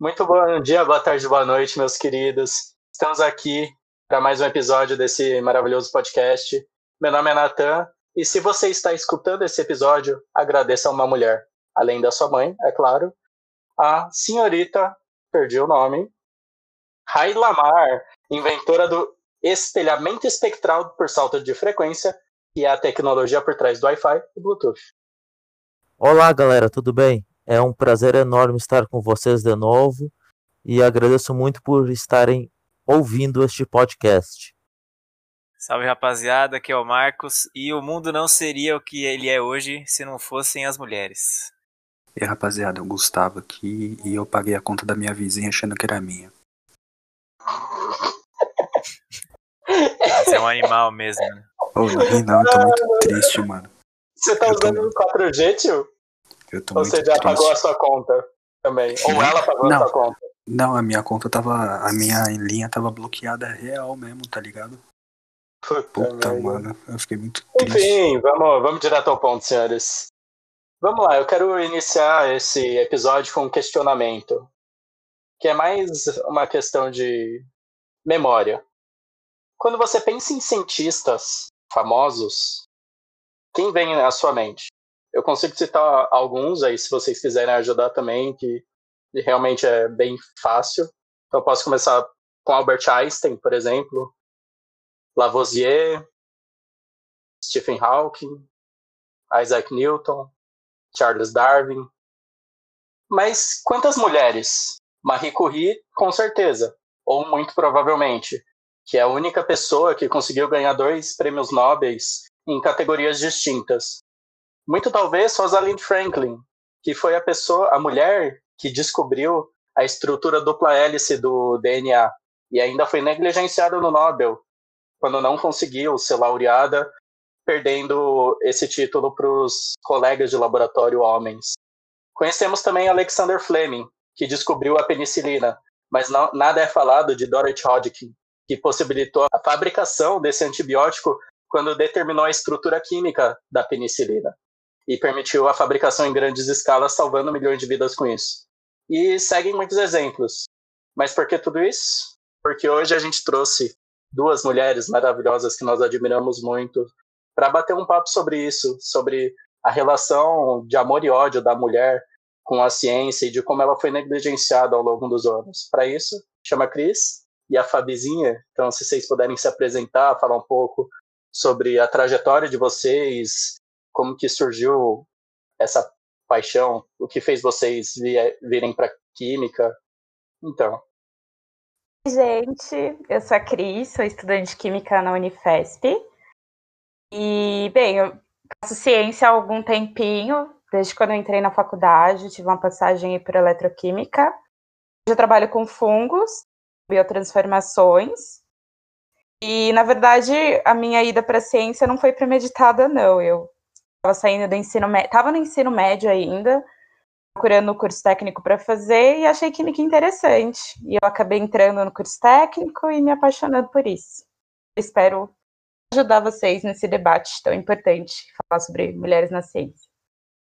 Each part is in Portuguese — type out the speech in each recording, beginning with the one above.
Muito bom dia, boa tarde, boa noite, meus queridos. Estamos aqui para mais um episódio desse maravilhoso podcast. Meu nome é Natan e se você está escutando esse episódio, agradeça a uma mulher, além da sua mãe, é claro, a senhorita, perdi o nome, Rai Lamar, inventora do espelhamento espectral por salto de frequência, que é a tecnologia por trás do Wi-Fi e Bluetooth. Olá, galera, tudo bem? É um prazer enorme estar com vocês de novo e agradeço muito por estarem ouvindo este podcast. Salve rapaziada, aqui é o Marcos e o mundo não seria o que ele é hoje se não fossem as mulheres. E aí, rapaziada, o Gustavo aqui e eu paguei a conta da minha vizinha achando que era minha. Você é um animal mesmo, né? Ô, não ri não, eu tô muito triste, mano. Você tá Eu usando tô- o 4G, tio? Eu tô você já triste. pagou a sua conta também? Ou ela pagou Não. a sua conta? Não, a minha conta tava. A minha linha tava bloqueada real mesmo, tá ligado? Puta, Puta, mano. Eu fiquei muito triste. Enfim, vamos, vamos direto ao ponto, senhores. Vamos lá, eu quero iniciar esse episódio com um questionamento, que é mais uma questão de memória. Quando você pensa em cientistas famosos, quem vem à sua mente? Eu consigo citar alguns aí, se vocês quiserem ajudar também, que realmente é bem fácil. Então, eu posso começar com Albert Einstein, por exemplo, Lavoisier, Stephen Hawking, Isaac Newton, Charles Darwin. Mas quantas mulheres? Marie Curie, com certeza, ou muito provavelmente, que é a única pessoa que conseguiu ganhar dois prêmios Nobel em categorias distintas. Muito talvez Rosalind Franklin, que foi a pessoa, a mulher que descobriu a estrutura dupla hélice do DNA e ainda foi negligenciada no Nobel quando não conseguiu ser laureada, perdendo esse título para os colegas de laboratório homens. Conhecemos também Alexander Fleming, que descobriu a penicilina, mas não, nada é falado de Dorothy Hodgkin, que possibilitou a fabricação desse antibiótico quando determinou a estrutura química da penicilina e permitiu a fabricação em grandes escalas, salvando milhões de vidas com isso. E seguem muitos exemplos. Mas por que tudo isso? Porque hoje a gente trouxe duas mulheres maravilhosas que nós admiramos muito para bater um papo sobre isso, sobre a relação de amor e ódio da mulher com a ciência e de como ela foi negligenciada ao longo dos anos. Para isso, chama a Cris e a Fabizinha. Então, se vocês puderem se apresentar, falar um pouco sobre a trajetória de vocês, como que surgiu essa paixão, o que fez vocês vi- virem para química. Então, gente, eu sou a Cris, sou estudante de Química na Unifesp. E, bem, eu faço ciência há algum tempinho, desde quando eu entrei na faculdade, tive uma passagem por eletroquímica. Hoje eu trabalho com fungos, biotransformações. E, na verdade, a minha ida para a ciência não foi premeditada, não. Eu estava saindo do ensino médio, estava no ensino médio ainda, procurando o curso técnico para fazer e achei química interessante. E eu acabei entrando no curso técnico e me apaixonando por isso. Espero ajudar vocês nesse debate tão importante, falar sobre mulheres na ciência.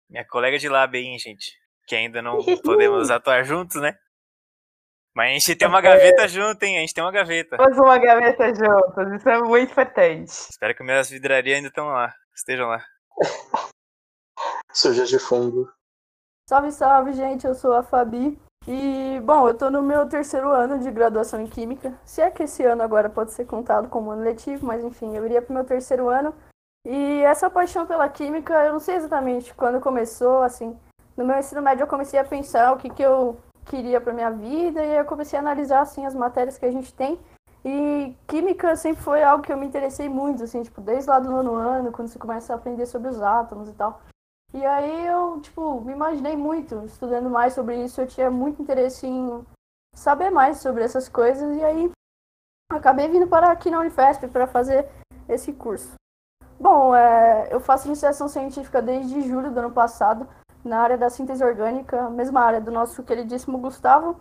Minha colega de lab aí, gente? Que ainda não podemos atuar juntos, né? Mas a gente tem uma gaveta junto, hein? A gente tem uma gaveta. Temos uma gaveta juntos, isso é muito importante. Espero que minhas vidrarias ainda estão lá. Estejam lá. sujas de fungo. Salve, salve, gente. Eu sou a Fabi. E, bom, eu tô no meu terceiro ano de graduação em Química. Se é que esse ano agora pode ser contado como ano letivo, mas enfim, eu iria pro meu terceiro ano. E essa paixão pela Química, eu não sei exatamente quando começou, assim. No meu ensino médio eu comecei a pensar o que, que eu queria pra minha vida e eu comecei a analisar, assim, as matérias que a gente tem. E Química sempre foi algo que eu me interessei muito, assim, tipo, desde lá do nono ano, quando você começa a aprender sobre os átomos e tal. E aí eu, tipo, me imaginei muito estudando mais sobre isso. Eu tinha muito interesse em saber mais sobre essas coisas. E aí acabei vindo para aqui na Unifesp para fazer esse curso. Bom, é, eu faço iniciação científica desde julho do ano passado, na área da síntese orgânica, mesma área do nosso queridíssimo Gustavo.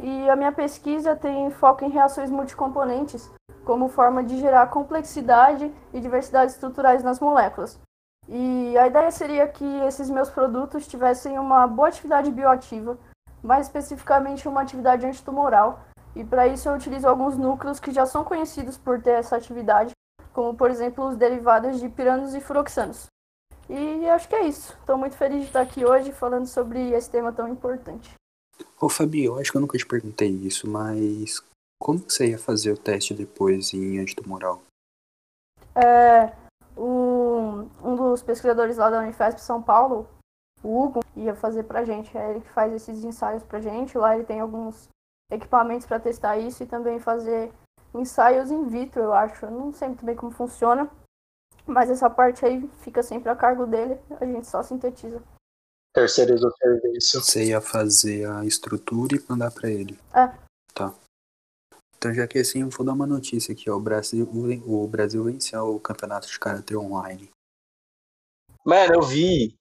E a minha pesquisa tem foco em reações multicomponentes, como forma de gerar complexidade e diversidade estruturais nas moléculas. E a ideia seria que esses meus produtos tivessem uma boa atividade bioativa, mais especificamente uma atividade antitumoral. E para isso eu utilizo alguns núcleos que já são conhecidos por ter essa atividade, como por exemplo os derivados de piranos e furoxanos. E acho que é isso. Estou muito feliz de estar aqui hoje falando sobre esse tema tão importante. Ô Fabi, eu acho que eu nunca te perguntei isso, mas como você ia fazer o teste depois em antitumoral? É, o, um dos pesquisadores lá da Unifesp São Paulo, o Hugo, ia fazer pra gente. É ele que faz esses ensaios pra gente. Lá ele tem alguns equipamentos para testar isso e também fazer ensaios in vitro, eu acho. Eu não sei muito bem como funciona, mas essa parte aí fica sempre a cargo dele, a gente só sintetiza. Terceiriza o serviço. Você ia fazer a estrutura e mandar pra ele. É. Tá. Então já que assim, eu vou dar uma notícia aqui, ó. O Brasil, o Brasil venceu o campeonato de Karatê online. Mano, eu vi.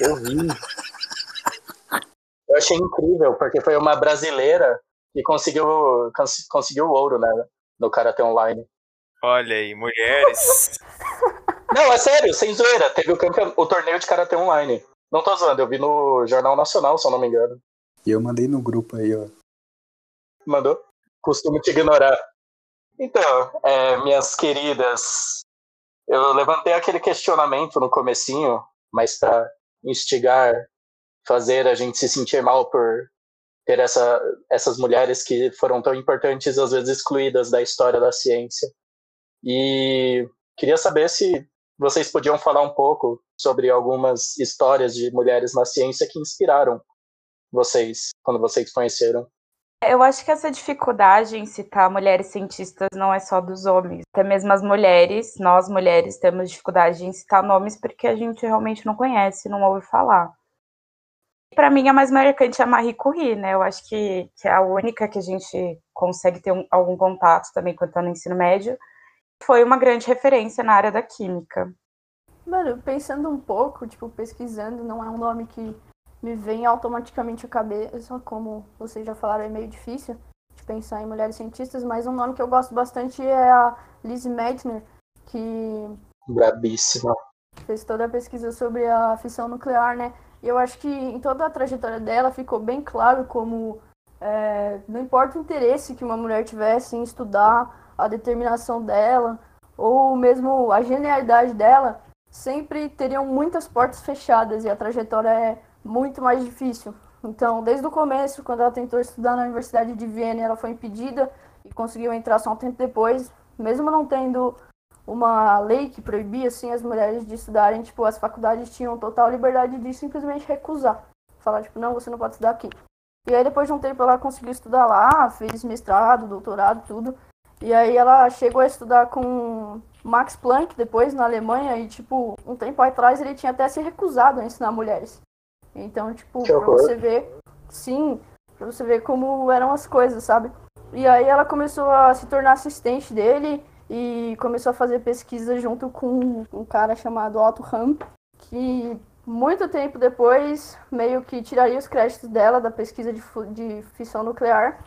Eu vi. Eu achei incrível, porque foi uma brasileira que conseguiu, cons- conseguiu o ouro, né? No Karate Online. Olha aí, mulheres. Não, é sério, sem zoeira. Teve o, o torneio de Karate Online. Não tô zoando, eu vi no Jornal Nacional, se eu não me engano. E eu mandei no grupo aí, ó. Mandou? Costumo te ignorar. Então, é, minhas queridas, eu levantei aquele questionamento no comecinho, mas para instigar, fazer a gente se sentir mal por ter essa, essas mulheres que foram tão importantes, às vezes excluídas da história da ciência. E queria saber se vocês podiam falar um pouco sobre algumas histórias de mulheres na ciência que inspiraram vocês quando vocês conheceram. Eu acho que essa dificuldade em citar mulheres cientistas não é só dos homens. Até mesmo as mulheres, nós mulheres, temos dificuldade em citar nomes porque a gente realmente não conhece, não ouve falar. Para mim, a mais marcante é a Marie Curie, né? Eu acho que, que é a única que a gente consegue ter um, algum contato também quando está no ensino médio. Foi uma grande referência na área da química. Mano, pensando um pouco, tipo, pesquisando, não é um nome que me vem automaticamente à cabeça, como vocês já falaram, é meio difícil de pensar em mulheres cientistas, mas um nome que eu gosto bastante é a Lizzie Meitner, que Brabíssima. fez toda a pesquisa sobre a fissão nuclear, né? E eu acho que em toda a trajetória dela ficou bem claro como é, não importa o interesse que uma mulher tivesse em estudar, a determinação dela, ou mesmo a genialidade dela, sempre teriam muitas portas fechadas e a trajetória é muito mais difícil. Então, desde o começo, quando ela tentou estudar na Universidade de Viena, ela foi impedida e conseguiu entrar só um tempo depois, mesmo não tendo uma lei que proibia assim as mulheres de estudarem, tipo, as faculdades tinham total liberdade de simplesmente recusar. Falar, tipo, não, você não pode estudar aqui. E aí depois de um tempo ela conseguiu estudar lá, fez mestrado, doutorado, tudo. E aí ela chegou a estudar com Max Planck depois na Alemanha e tipo, um tempo atrás ele tinha até se recusado a ensinar mulheres. Então, tipo, pra você ver, sim, pra você ver como eram as coisas, sabe? E aí ela começou a se tornar assistente dele e começou a fazer pesquisa junto com um cara chamado Otto Hahn, que muito tempo depois meio que tiraria os créditos dela da pesquisa de, de fissão nuclear,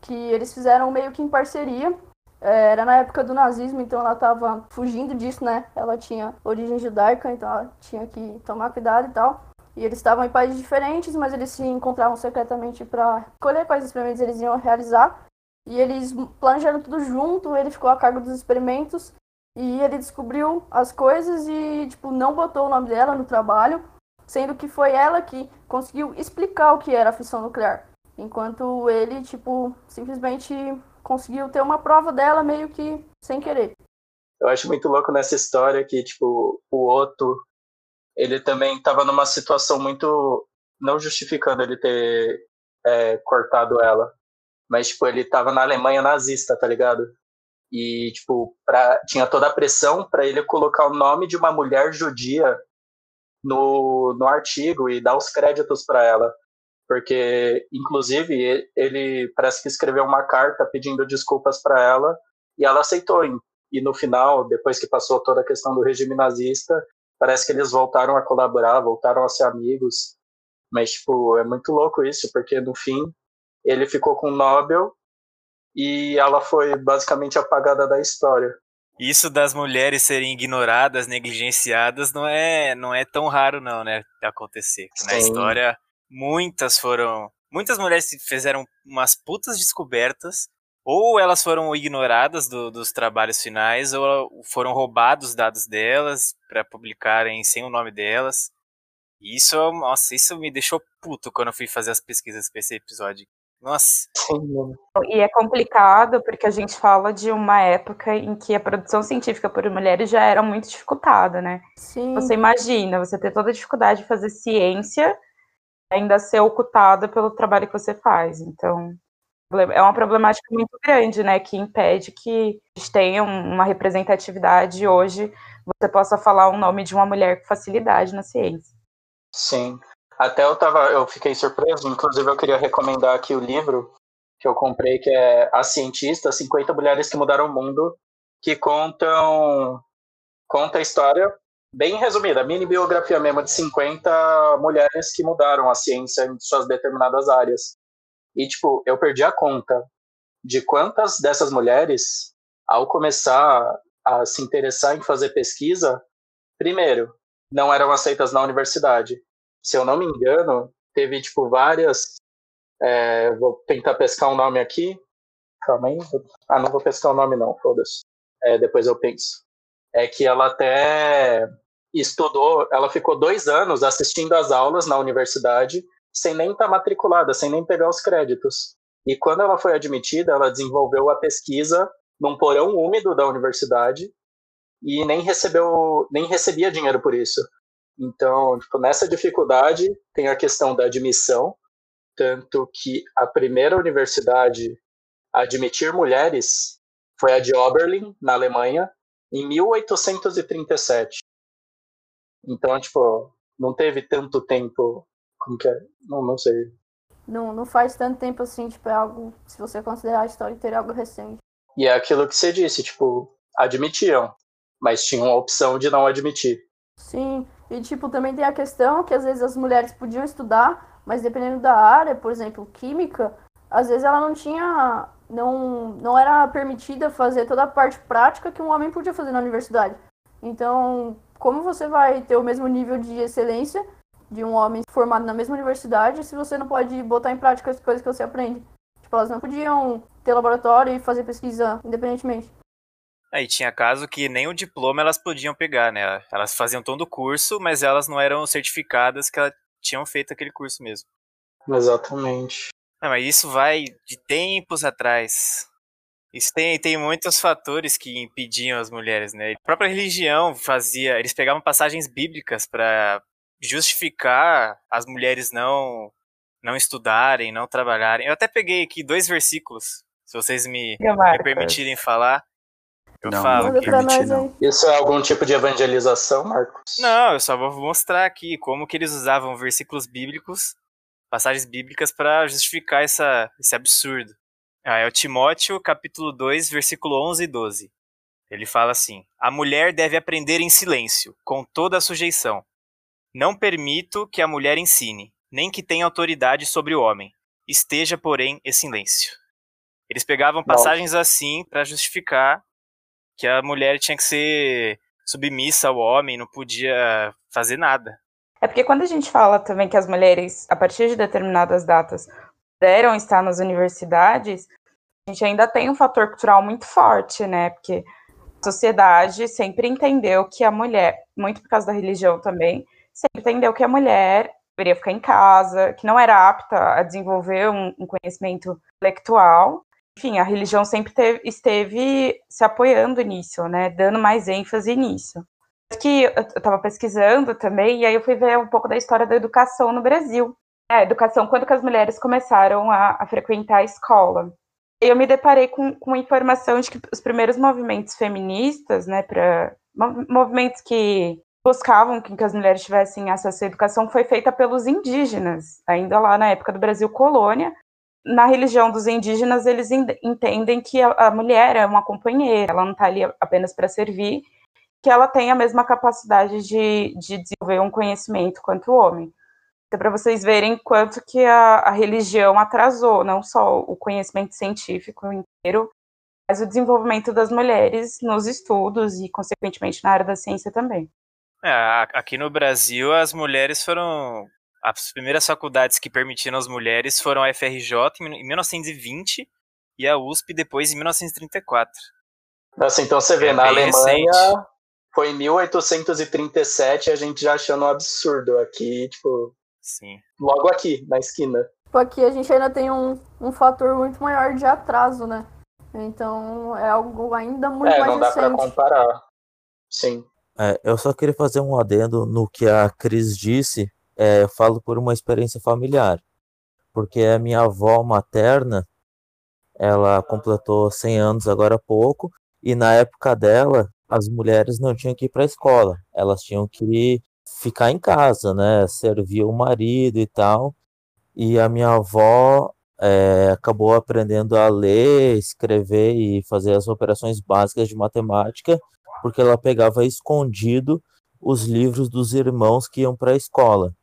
que eles fizeram meio que em parceria. É, Era na época do nazismo, então ela estava fugindo disso, né? Ela tinha origem judaica, então ela tinha que tomar cuidado e tal. E eles estavam em países diferentes, mas eles se encontravam secretamente para escolher quais experimentos eles iam realizar. E eles planejaram tudo junto, ele ficou a cargo dos experimentos e ele descobriu as coisas e, tipo, não botou o nome dela no trabalho, sendo que foi ela que conseguiu explicar o que era a fissão nuclear. Enquanto ele, tipo, simplesmente conseguiu ter uma prova dela meio que sem querer. Eu acho muito louco nessa história que, tipo, o Otto, ele também estava numa situação muito. Não justificando ele ter é, cortado ela, mas, tipo, ele estava na Alemanha nazista, tá ligado? E, tipo, pra, tinha toda a pressão para ele colocar o nome de uma mulher judia no, no artigo e dar os créditos para ela. Porque, inclusive, ele parece que escreveu uma carta pedindo desculpas para ela e ela aceitou. E- E no final, depois que passou toda a questão do regime nazista, parece que eles voltaram a colaborar, voltaram a ser amigos. Mas, tipo, é muito louco isso, porque no fim ele ficou com o Nobel e ela foi basicamente apagada da história. Isso das mulheres serem ignoradas, negligenciadas, não é, não é tão raro não, né, acontecer. Na história, muitas foram muitas mulheres fizeram umas putas descobertas, ou elas foram ignoradas do, dos trabalhos finais, ou foram roubados dados delas para publicarem sem o nome delas. E isso, nossa, isso me deixou puto quando eu fui fazer as pesquisas para esse episódio. Nossa. E é complicado porque a gente fala de uma época em que a produção científica por mulheres já era muito dificultada, né? Sim. Você imagina, você ter toda a dificuldade de fazer ciência ainda ser ocultada pelo trabalho que você faz. Então, é uma problemática muito grande, né? Que impede que a gente tenha uma representatividade hoje, você possa falar o nome de uma mulher com facilidade na ciência. Sim. Até eu tava, eu fiquei surpreso, inclusive eu queria recomendar aqui o livro que eu comprei, que é A Cientista, 50 Mulheres que Mudaram o Mundo, que contam conta a história bem resumida, mini biografia mesmo de 50 mulheres que mudaram a ciência em suas determinadas áreas. E tipo, eu perdi a conta de quantas dessas mulheres, ao começar a se interessar em fazer pesquisa, primeiro, não eram aceitas na universidade se eu não me engano, teve tipo várias. É, vou tentar pescar um nome aqui. Calma aí. Ah, não vou pescar o um nome, não, foda-se. É, depois eu penso. É que ela até estudou, ela ficou dois anos assistindo às aulas na universidade, sem nem estar tá matriculada, sem nem pegar os créditos. E quando ela foi admitida, ela desenvolveu a pesquisa num porão úmido da universidade e nem recebeu, nem recebia dinheiro por isso. Então, tipo, nessa dificuldade tem a questão da admissão, tanto que a primeira universidade a admitir mulheres foi a de Oberlin, na Alemanha, em 1837. Então, tipo, não teve tanto tempo. Como que é? Não, não sei. Não, não faz tanto tempo assim, tipo, é algo. Se você considerar a história inteira algo recente. E é aquilo que você disse, tipo, admitiam, mas tinham a opção de não admitir. Sim, e, tipo, também tem a questão que às vezes as mulheres podiam estudar, mas dependendo da área, por exemplo, química, às vezes ela não tinha. Não, não era permitida fazer toda a parte prática que um homem podia fazer na universidade. Então, como você vai ter o mesmo nível de excelência de um homem formado na mesma universidade se você não pode botar em prática as coisas que você aprende? Tipo, elas não podiam ter laboratório e fazer pesquisa independentemente. Aí tinha caso que nem o diploma elas podiam pegar, né? Elas faziam todo o curso, mas elas não eram certificadas que elas tinham feito aquele curso mesmo. Exatamente. Não, mas isso vai de tempos atrás. Isso tem, tem muitos fatores que impediam as mulheres, né? A própria religião fazia. Eles pegavam passagens bíblicas para justificar as mulheres não não estudarem, não trabalharem. Eu até peguei aqui dois versículos, se vocês me, me permitirem falar. Eu Não, falo não não. Isso é algum tipo de evangelização, Marcos? Não, eu só vou mostrar aqui como que eles usavam versículos bíblicos, passagens bíblicas para justificar essa, esse absurdo. Ah, é o Timóteo, capítulo 2, versículo 11 e 12. Ele fala assim: A mulher deve aprender em silêncio, com toda a sujeição. Não permito que a mulher ensine, nem que tenha autoridade sobre o homem. Esteja, porém, em silêncio. Eles pegavam passagens assim para justificar que a mulher tinha que ser submissa ao homem, não podia fazer nada. É porque quando a gente fala também que as mulheres, a partir de determinadas datas, puderam estar nas universidades, a gente ainda tem um fator cultural muito forte, né? Porque a sociedade sempre entendeu que a mulher, muito por causa da religião também, sempre entendeu que a mulher deveria ficar em casa, que não era apta a desenvolver um, um conhecimento intelectual. Enfim, a religião sempre teve, esteve se apoiando nisso, né? Dando mais ênfase nisso que eu estava pesquisando também, e aí eu fui ver um pouco da história da educação no Brasil. É, educação, quando que as mulheres começaram a, a frequentar a escola. Eu me deparei com, com informação de que os primeiros movimentos feministas, né, para movimentos que buscavam que, as mulheres tivessem acesso à educação, foi feita pelos indígenas, ainda lá na época do Brasil colônia. Na religião dos indígenas, eles entendem que a mulher é uma companheira, ela não está ali apenas para servir, que ela tem a mesma capacidade de, de desenvolver um conhecimento quanto o homem. Então, para vocês verem quanto que a, a, religião atrasou, não só o conhecimento científico inteiro, mas o desenvolvimento das mulheres nos estudos e, consequentemente, na área da ciência também. É, aqui no Brasil, as mulheres foram as primeiras faculdades que permitiram as mulheres foram a FRJ em 1920 e a USP depois em 1934. Nossa, então você vê, É na Alemanha recente. Foi em 1837 a gente já achando um absurdo. Aqui, tipo, Sim. logo aqui, na esquina. Tipo, aqui a gente ainda tem um, um fator muito maior de atraso, né? Então é algo ainda muito é, mais não dá pra comparar. Sim. É, eu só queria fazer um adendo no que a Cris disse. É, eu falo por uma experiência familiar. Porque a minha avó materna, ela completou 100 anos agora há pouco. E na época dela, as mulheres não tinham que ir para a escola. Elas tinham que ficar em casa, né? Servir o marido e tal. E a minha avó é, acabou aprendendo a ler, escrever e fazer as operações básicas de matemática, porque ela pegava escondido os livros dos irmãos que iam para a escola.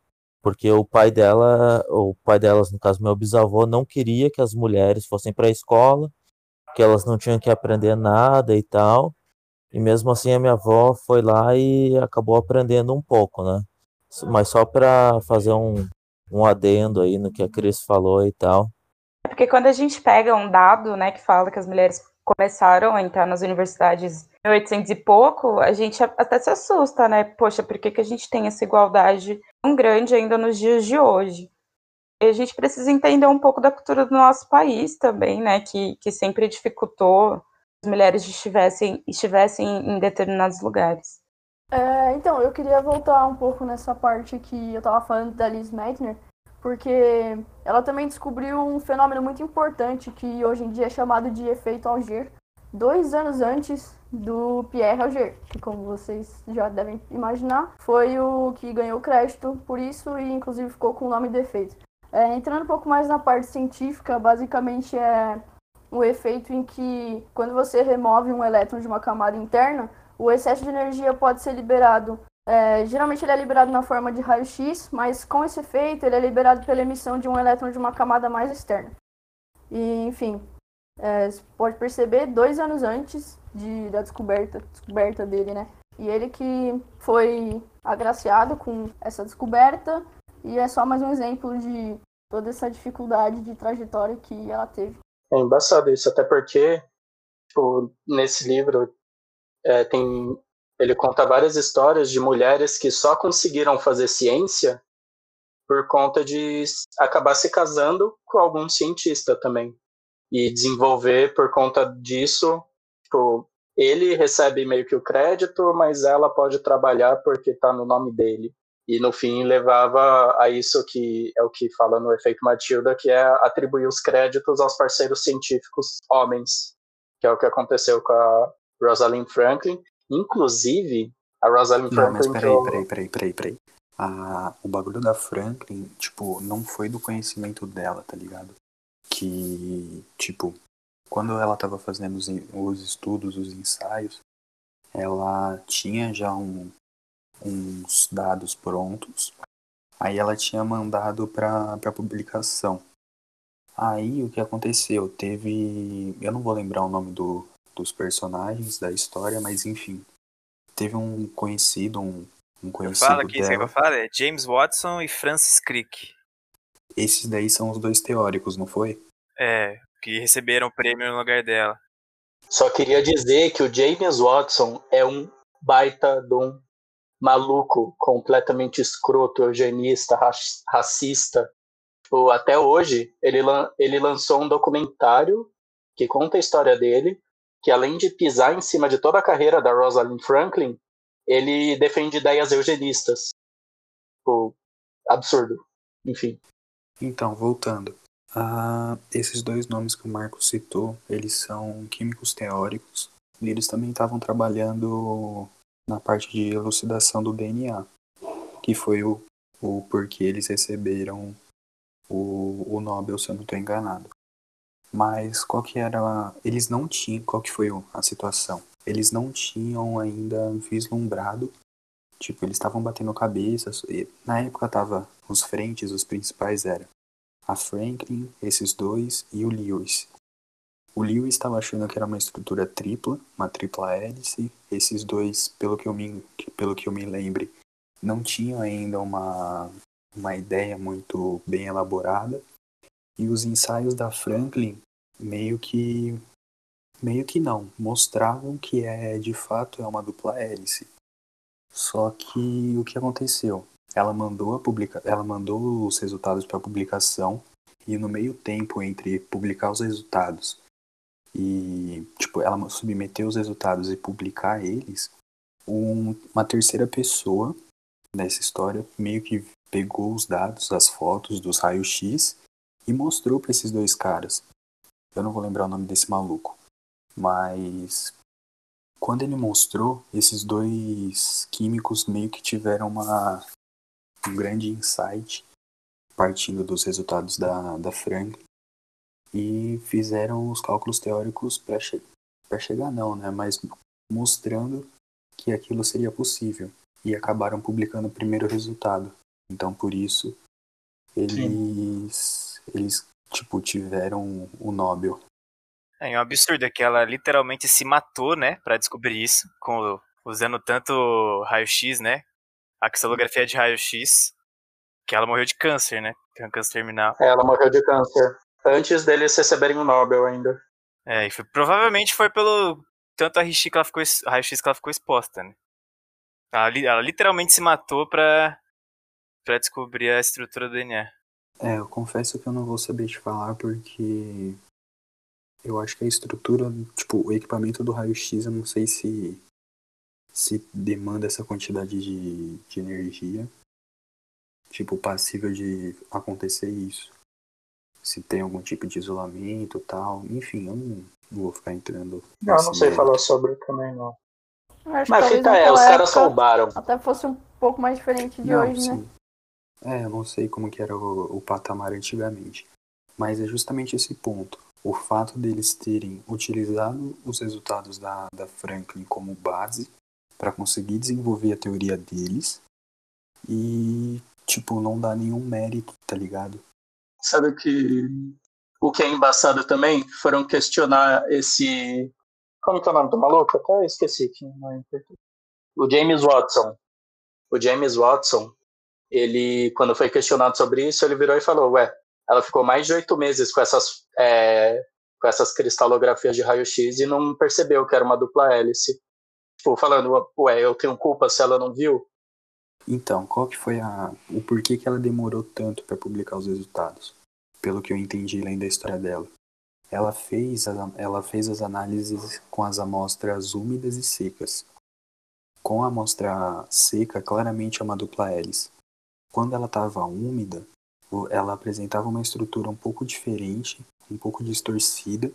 Porque o pai dela, o pai delas, no caso meu bisavô, não queria que as mulheres fossem para a escola, que elas não tinham que aprender nada e tal. E mesmo assim a minha avó foi lá e acabou aprendendo um pouco, né? Mas só para fazer um, um adendo aí no que a Cris falou e tal. É porque quando a gente pega um dado, né, que fala que as mulheres começaram a entrar nas universidades em 1800 e pouco, a gente até se assusta, né? Poxa, por que, que a gente tem essa igualdade tão grande ainda nos dias de hoje? E a gente precisa entender um pouco da cultura do nosso país também, né? Que, que sempre dificultou mulheres estivessem, estivessem em determinados lugares. É, então, eu queria voltar um pouco nessa parte que eu tava falando da Liz Meitner, porque ela também descobriu um fenômeno muito importante que hoje em dia é chamado de efeito Alger, dois anos antes do Pierre Alger, que como vocês já devem imaginar, foi o que ganhou crédito por isso e inclusive ficou com o nome do efeito. É, entrando um pouco mais na parte científica, basicamente é o efeito em que quando você remove um elétron de uma camada interna, o excesso de energia pode ser liberado. É, geralmente ele é liberado na forma de raio-x, mas com esse efeito ele é liberado pela emissão de um elétron de uma camada mais externa. E, enfim, é, você pode perceber dois anos antes de, da descoberta, descoberta dele, né? E ele que foi agraciado com essa descoberta e é só mais um exemplo de toda essa dificuldade de trajetória que ela teve. É embaçado isso, até porque tipo, nesse livro é, tem ele conta várias histórias de mulheres que só conseguiram fazer ciência por conta de acabar se casando com algum cientista também. E desenvolver por conta disso tipo, ele recebe meio que o crédito mas ela pode trabalhar porque está no nome dele e no fim levava a isso que é o que fala no efeito Matilda que é atribuir os créditos aos parceiros científicos homens que é o que aconteceu com a Rosalind Franklin Inclusive, a Rosalind Não, mas Franklin. peraí, eu- peraí, peraí, peraí, peraí. A, o bagulho da Franklin, tipo, não foi do conhecimento dela, tá ligado? Que, tipo, quando ela tava fazendo os, os estudos, os ensaios, ela tinha já um, uns dados prontos, aí ela tinha mandado pra, pra publicação. Aí o que aconteceu? Teve. Eu não vou lembrar o nome do, dos personagens da história, mas enfim. Teve um conhecido, um, um conhecido Fala aqui, você dela. que fala? É James Watson e Francis Crick. Esses daí são os dois teóricos, não foi? É, que receberam o prêmio no lugar dela. Só queria dizer que o James Watson é um baita de um maluco completamente escroto, eugenista, raci- racista. Tipo, até hoje, ele, lan- ele lançou um documentário que conta a história dele, que além de pisar em cima de toda a carreira da Rosalind Franklin, ele defende ideias eugenistas. Tipo, absurdo. Enfim. Então, voltando. Ah, esses dois nomes que o Marcos citou, eles são químicos teóricos e eles também estavam trabalhando na parte de elucidação do DNA, que foi o, o porquê eles receberam o, o Nobel, se eu não estou enganado. Mas qual que era. Eles não tinham. Qual que foi a situação? Eles não tinham ainda vislumbrado. Tipo, eles estavam batendo cabeça. Na época tava. Os frentes, os principais eram a Franklin, esses dois e o Lewis. O Lewis estava achando que era uma estrutura tripla, uma tripla hélice. Esses dois, pelo que eu me, pelo que eu me lembre, não tinham ainda uma, uma ideia muito bem elaborada. E os ensaios da Franklin meio que meio que não, mostravam que é de fato é uma dupla hélice. Só que o que aconteceu? Ela mandou a publica... ela mandou os resultados para publicação e no meio tempo entre publicar os resultados e tipo ela submeter os resultados e publicar eles, um... uma terceira pessoa nessa história meio que pegou os dados, as fotos dos raios-x e mostrou para esses dois caras. Eu não vou lembrar o nome desse maluco, mas quando ele mostrou, esses dois químicos meio que tiveram uma, um grande insight partindo dos resultados da, da Frank e fizeram os cálculos teóricos para che chegar, não, né? Mas mostrando que aquilo seria possível e acabaram publicando o primeiro resultado. Então, por isso, eles, eles tipo, tiveram o Nobel. É um absurdo é que ela literalmente se matou, né, para descobrir isso, com, usando tanto raio-x, né, a cristalografia de raio-x, que ela morreu de câncer, né, tem um câncer terminal. É, ela morreu de câncer, antes deles receberem o Nobel ainda. É, e foi, provavelmente foi pelo tanto raio-x que ela ficou, raio-x que ela ficou exposta, né. Ela, ela literalmente se matou pra, pra descobrir a estrutura do DNA. É, eu confesso que eu não vou saber te falar porque eu acho que a estrutura, tipo, o equipamento do raio-x, eu não sei se se demanda essa quantidade de, de energia, tipo, passível de acontecer isso. Se tem algum tipo de isolamento tal, enfim, eu não, não vou ficar entrando. Não, não sei falar sobre também, não. Acho Mas que fica talvez é, os caras época soubaram. Até fosse um pouco mais diferente de Não, hoje, né? sim. É, eu não sei como que era o, o patamar antigamente. Mas é justamente esse ponto. O fato deles terem utilizado os resultados da, da Franklin como base para conseguir desenvolver a teoria deles e, tipo, não dá nenhum mérito, tá ligado? Sabe que o que é embaçado também foram questionar esse. Como que é o nome do maluco? Até esqueci que é. O James Watson. O James Watson, ele, quando foi questionado sobre isso, ele virou e falou: Ué, ela ficou mais de oito meses com essas, é, com essas cristalografias de raio-x e não percebeu que era uma dupla hélice. Tipo, falando: Ué, eu tenho culpa se ela não viu? Então, qual que foi a, o porquê que ela demorou tanto para publicar os resultados? Pelo que eu entendi lendo a história dela. Ela fez, a, ela fez as análises com as amostras úmidas e secas. Com a amostra seca, claramente é uma dupla hélice. Quando ela estava úmida, ela apresentava uma estrutura um pouco diferente, um pouco distorcida,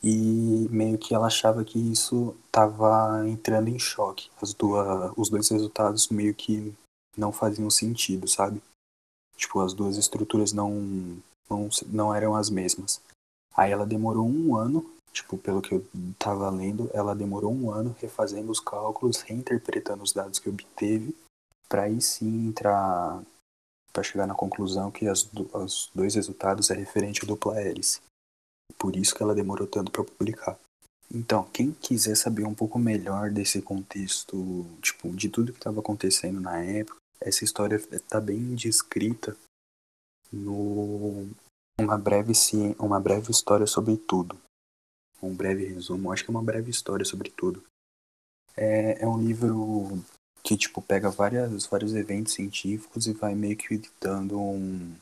e meio que ela achava que isso estava entrando em choque. As duas, os dois resultados meio que não faziam sentido, sabe? Tipo, as duas estruturas não, não, eram as mesmas. Aí ela demorou um ano, tipo, pelo que eu tava lendo, ela demorou um ano refazendo os cálculos, reinterpretando os dados que obteve, para aí sim entrar, para chegar na conclusão que as, os dois resultados é referente à dupla hélice. Por isso que ela demorou tanto para publicar. Então, quem quiser saber um pouco melhor desse contexto, tipo, de tudo que estava acontecendo na época, essa história está bem descrita no uma breve uma breve história sobre tudo. Um breve resumo, acho que é uma breve história sobre tudo. É, é um livro que tipo pega várias, vários eventos científicos e vai meio que dando um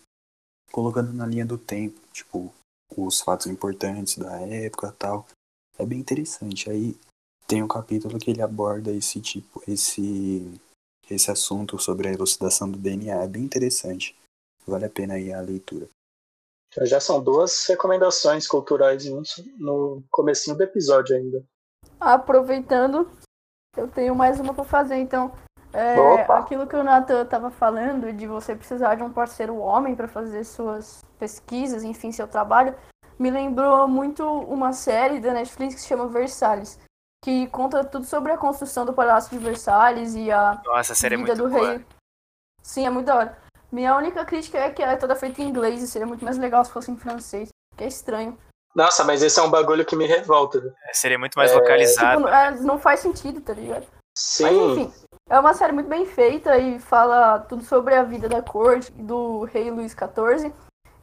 colocando na linha do tempo, tipo os fatos importantes da época, tal. É bem interessante. Aí tem um capítulo que ele aborda esse tipo, esse esse assunto sobre a elucidação do DNA. É bem interessante. Vale a pena ir à leitura. Então, Já são duas recomendações culturais no, no comecinho do episódio ainda. Aproveitando, eu tenho mais uma para fazer, então. É, aquilo que o Nathan estava falando, de você precisar de um parceiro homem para fazer suas pesquisas, enfim, seu trabalho, me lembrou muito uma série da Netflix que se chama Versalhes, que conta tudo sobre a construção do Palácio de Versalhes e a Nossa, a série é vida muito do boa. rei. Sim, é muito da hora. Minha única crítica é que ela é toda feita em inglês e seria muito mais legal se fosse em francês, que é estranho. Nossa, mas esse é um bagulho que me revolta. É muito mais É, Tipo, localizada. não, é, não faz sentido, tá ligado? Sim, Mas enfim, É uma série muito bem feita e fala tudo sobre a vida da corte do rei Luís XIV.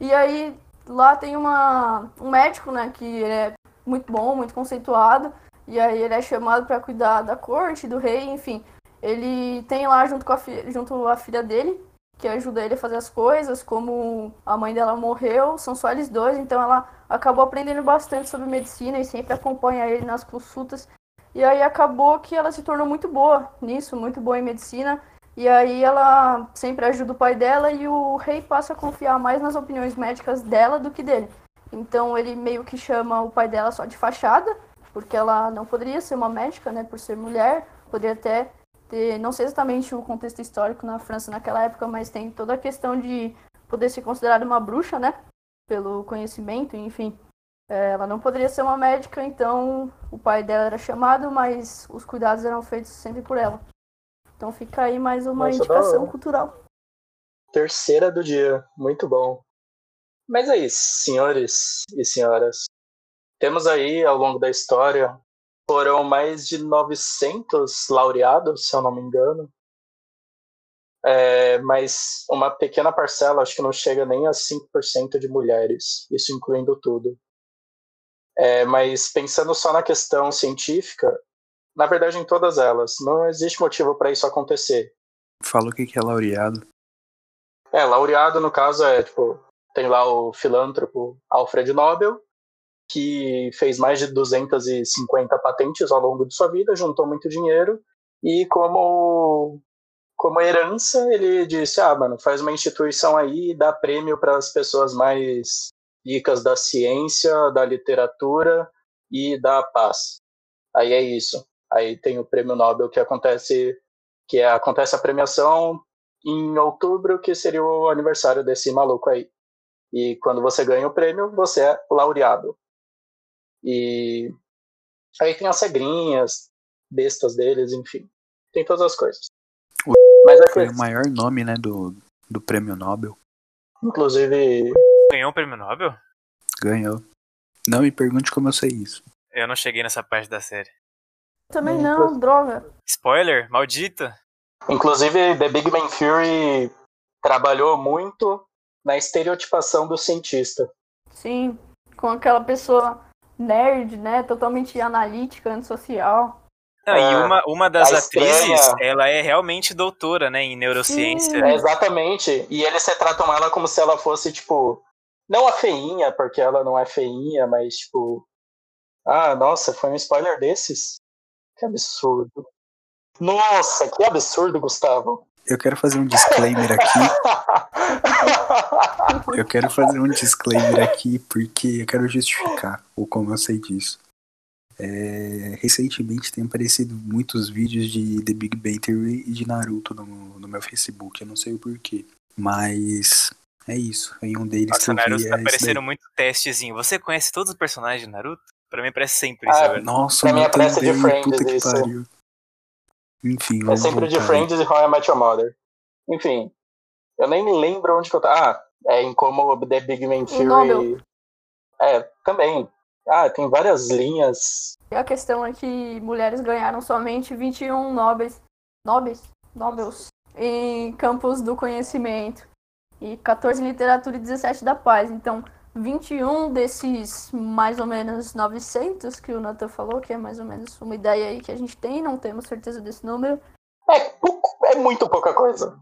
E aí lá tem uma, um médico, né, que é muito bom, muito conceituado. E aí ele é chamado para cuidar da corte, do rei, enfim. Ele tem lá junto com a, junto a filha dele, que ajuda ele a fazer as coisas, como a mãe dela morreu, são só eles dois, então ela acabou aprendendo bastante sobre medicina e sempre acompanha ele nas consultas. E aí acabou que ela se tornou muito boa nisso, muito boa em medicina. E aí ela sempre ajuda o pai dela e o rei passa a confiar mais nas opiniões médicas dela do que dele. Então ele meio que chama o pai dela só de fachada, porque ela não poderia ser uma médica, né, por ser mulher, poderia até não sei exatamente o contexto histórico na França naquela época, mas tem toda a questão de poder ser considerada uma bruxa, né, pelo conhecimento, enfim. É, ela não poderia ser uma médica, então o pai dela era chamado, mas os cuidados eram feitos sempre por ela. Então fica aí mais uma Nossa, indicação cultural. Terceira do dia, muito bom. Mas é isso, senhores e senhoras. Temos aí, ao longo da história, foram mais de 900 laureados, se eu não me engano. É, mas uma pequena parcela, acho que não chega nem a 5% de mulheres, isso incluindo tudo. É, mas pensando só na questão científica, na verdade em todas elas, não existe motivo para isso acontecer. Fala o que é laureado. É, laureado no caso é, tipo, tem lá o filântropo Alfred Nobel, que fez mais de 250 patentes ao longo de sua vida, juntou muito dinheiro, e como, como herança, ele disse: Ah, mano, faz uma instituição aí dá prêmio para as pessoas mais dicas da ciência, da literatura e da paz. Aí é isso. Aí tem o prêmio Nobel que acontece que é, acontece a premiação em outubro, que seria o aniversário desse maluco aí. E quando você ganha o prêmio, você é laureado. E aí tem as regrinhas, bestas deles, enfim. Tem todas as coisas. O Mas é foi que... o maior nome, né, do, do prêmio Nobel. Inclusive, Ganhou um prêmio Nobel? Ganhou. Não me pergunte como eu sei isso. Eu não cheguei nessa parte da série. Também não, droga. Spoiler, maldito. Inclusive, The Big Bang Theory trabalhou muito na estereotipação do cientista. Sim, com aquela pessoa nerd, né? Totalmente analítica, antissocial. Não, e é, uma, uma das atrizes, ela é realmente doutora, né, em neurociência. É, exatamente. E eles retratam ela como se ela fosse, tipo, não a feinha, porque ela não é feinha, mas tipo. Ah, nossa, foi um spoiler desses? Que absurdo. Nossa, que absurdo, Gustavo. Eu quero fazer um disclaimer aqui. eu quero fazer um disclaimer aqui porque eu quero justificar o como eu sei disso. É, recentemente tem aparecido muitos vídeos de The Big Bang Theory e de Naruto no, no meu Facebook, eu não sei o porquê. Mas é isso. Em um deles Nossa, Naruto tá parecendo muito testezinho. Você conhece todos os personagens de Naruto? Pra mim parece sempre isso, ah, Nossa, pra mim parece de Friends puta que isso. Pariu. Enfim, É sempre de Friends e How I Met Your Mother. Enfim, eu nem me lembro onde que eu tava. Ah, é em como The Big Man Theory. É, também. Ah, tem várias linhas. A questão é que mulheres ganharam somente 21 nobres, nobres, nobels em campos do conhecimento e 14 em literatura e 17 da paz. Então, 21 desses mais ou menos 900 que o Nathan falou, que é mais ou menos uma ideia aí que a gente tem, não temos certeza desse número. É, pouco, é muito pouca coisa.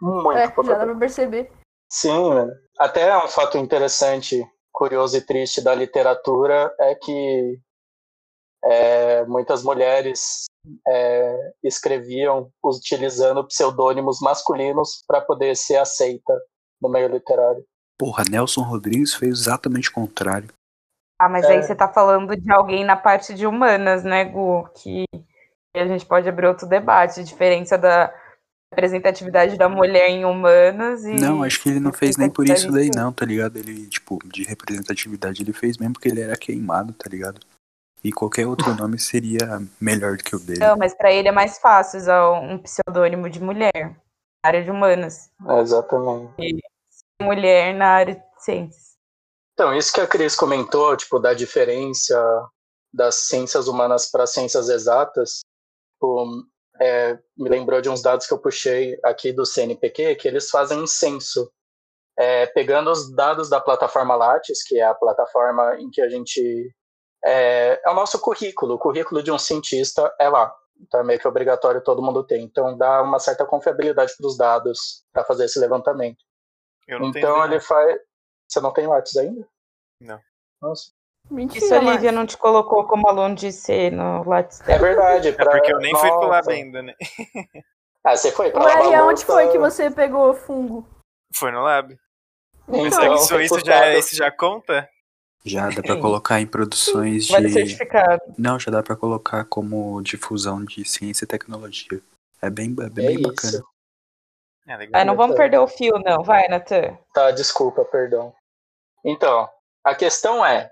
Muito é, pouca já dá pra perceber. Sim, mano. Até um fato interessante, curioso e triste da literatura é que é, muitas mulheres é, escreviam utilizando pseudônimos masculinos para poder ser aceita no meio literário. Porra, Nelson Rodrigues fez exatamente o contrário. Ah, mas é. aí você tá falando de alguém na parte de humanas, né, Gu? Que a gente pode abrir outro debate, a diferença da representatividade da mulher em humanas e. Não, acho que ele não fez nem por isso daí, não, tá ligado? Ele, tipo, de representatividade, ele fez mesmo porque ele era queimado, tá ligado? E qualquer outro nome seria melhor do que o dele. Não, mas para ele é mais fácil usar um pseudônimo de mulher, na área de humanas. É, exatamente. E mulher na área de ciências. Então, isso que a Cris comentou, tipo, da diferença das ciências humanas para ciências exatas, tipo, é, me lembrou de uns dados que eu puxei aqui do CNPq, que eles fazem um censo, é, pegando os dados da plataforma Lattes, que é a plataforma em que a gente. É, é o nosso currículo, o currículo de um cientista é lá. Então é meio que obrigatório todo mundo ter. Então dá uma certa confiabilidade para os dados para fazer esse levantamento. Então ele faz. Você não tem Lattes ainda? Não. Nossa. Mentira, Isso a Lívia Márcio. não te colocou como aluno de C no Lattes. É verdade. É pra- porque eu nem fui pro lab Nossa. ainda, né? Ah, você foi pra Ué, e louça? foi que você pegou fungo? Foi no lab. Mas Então, que isso, isso, já, reputado. isso já conta? Já dá pra Sim. colocar em produções Vale de. certificado. Não, já dá pra colocar como difusão de ciência e tecnologia. É bem, é bem, É bem bacana. É legal. Ah, não vamos perder o fio, não. Vai, Natan. Tá, desculpa, perdão. Então, a questão é: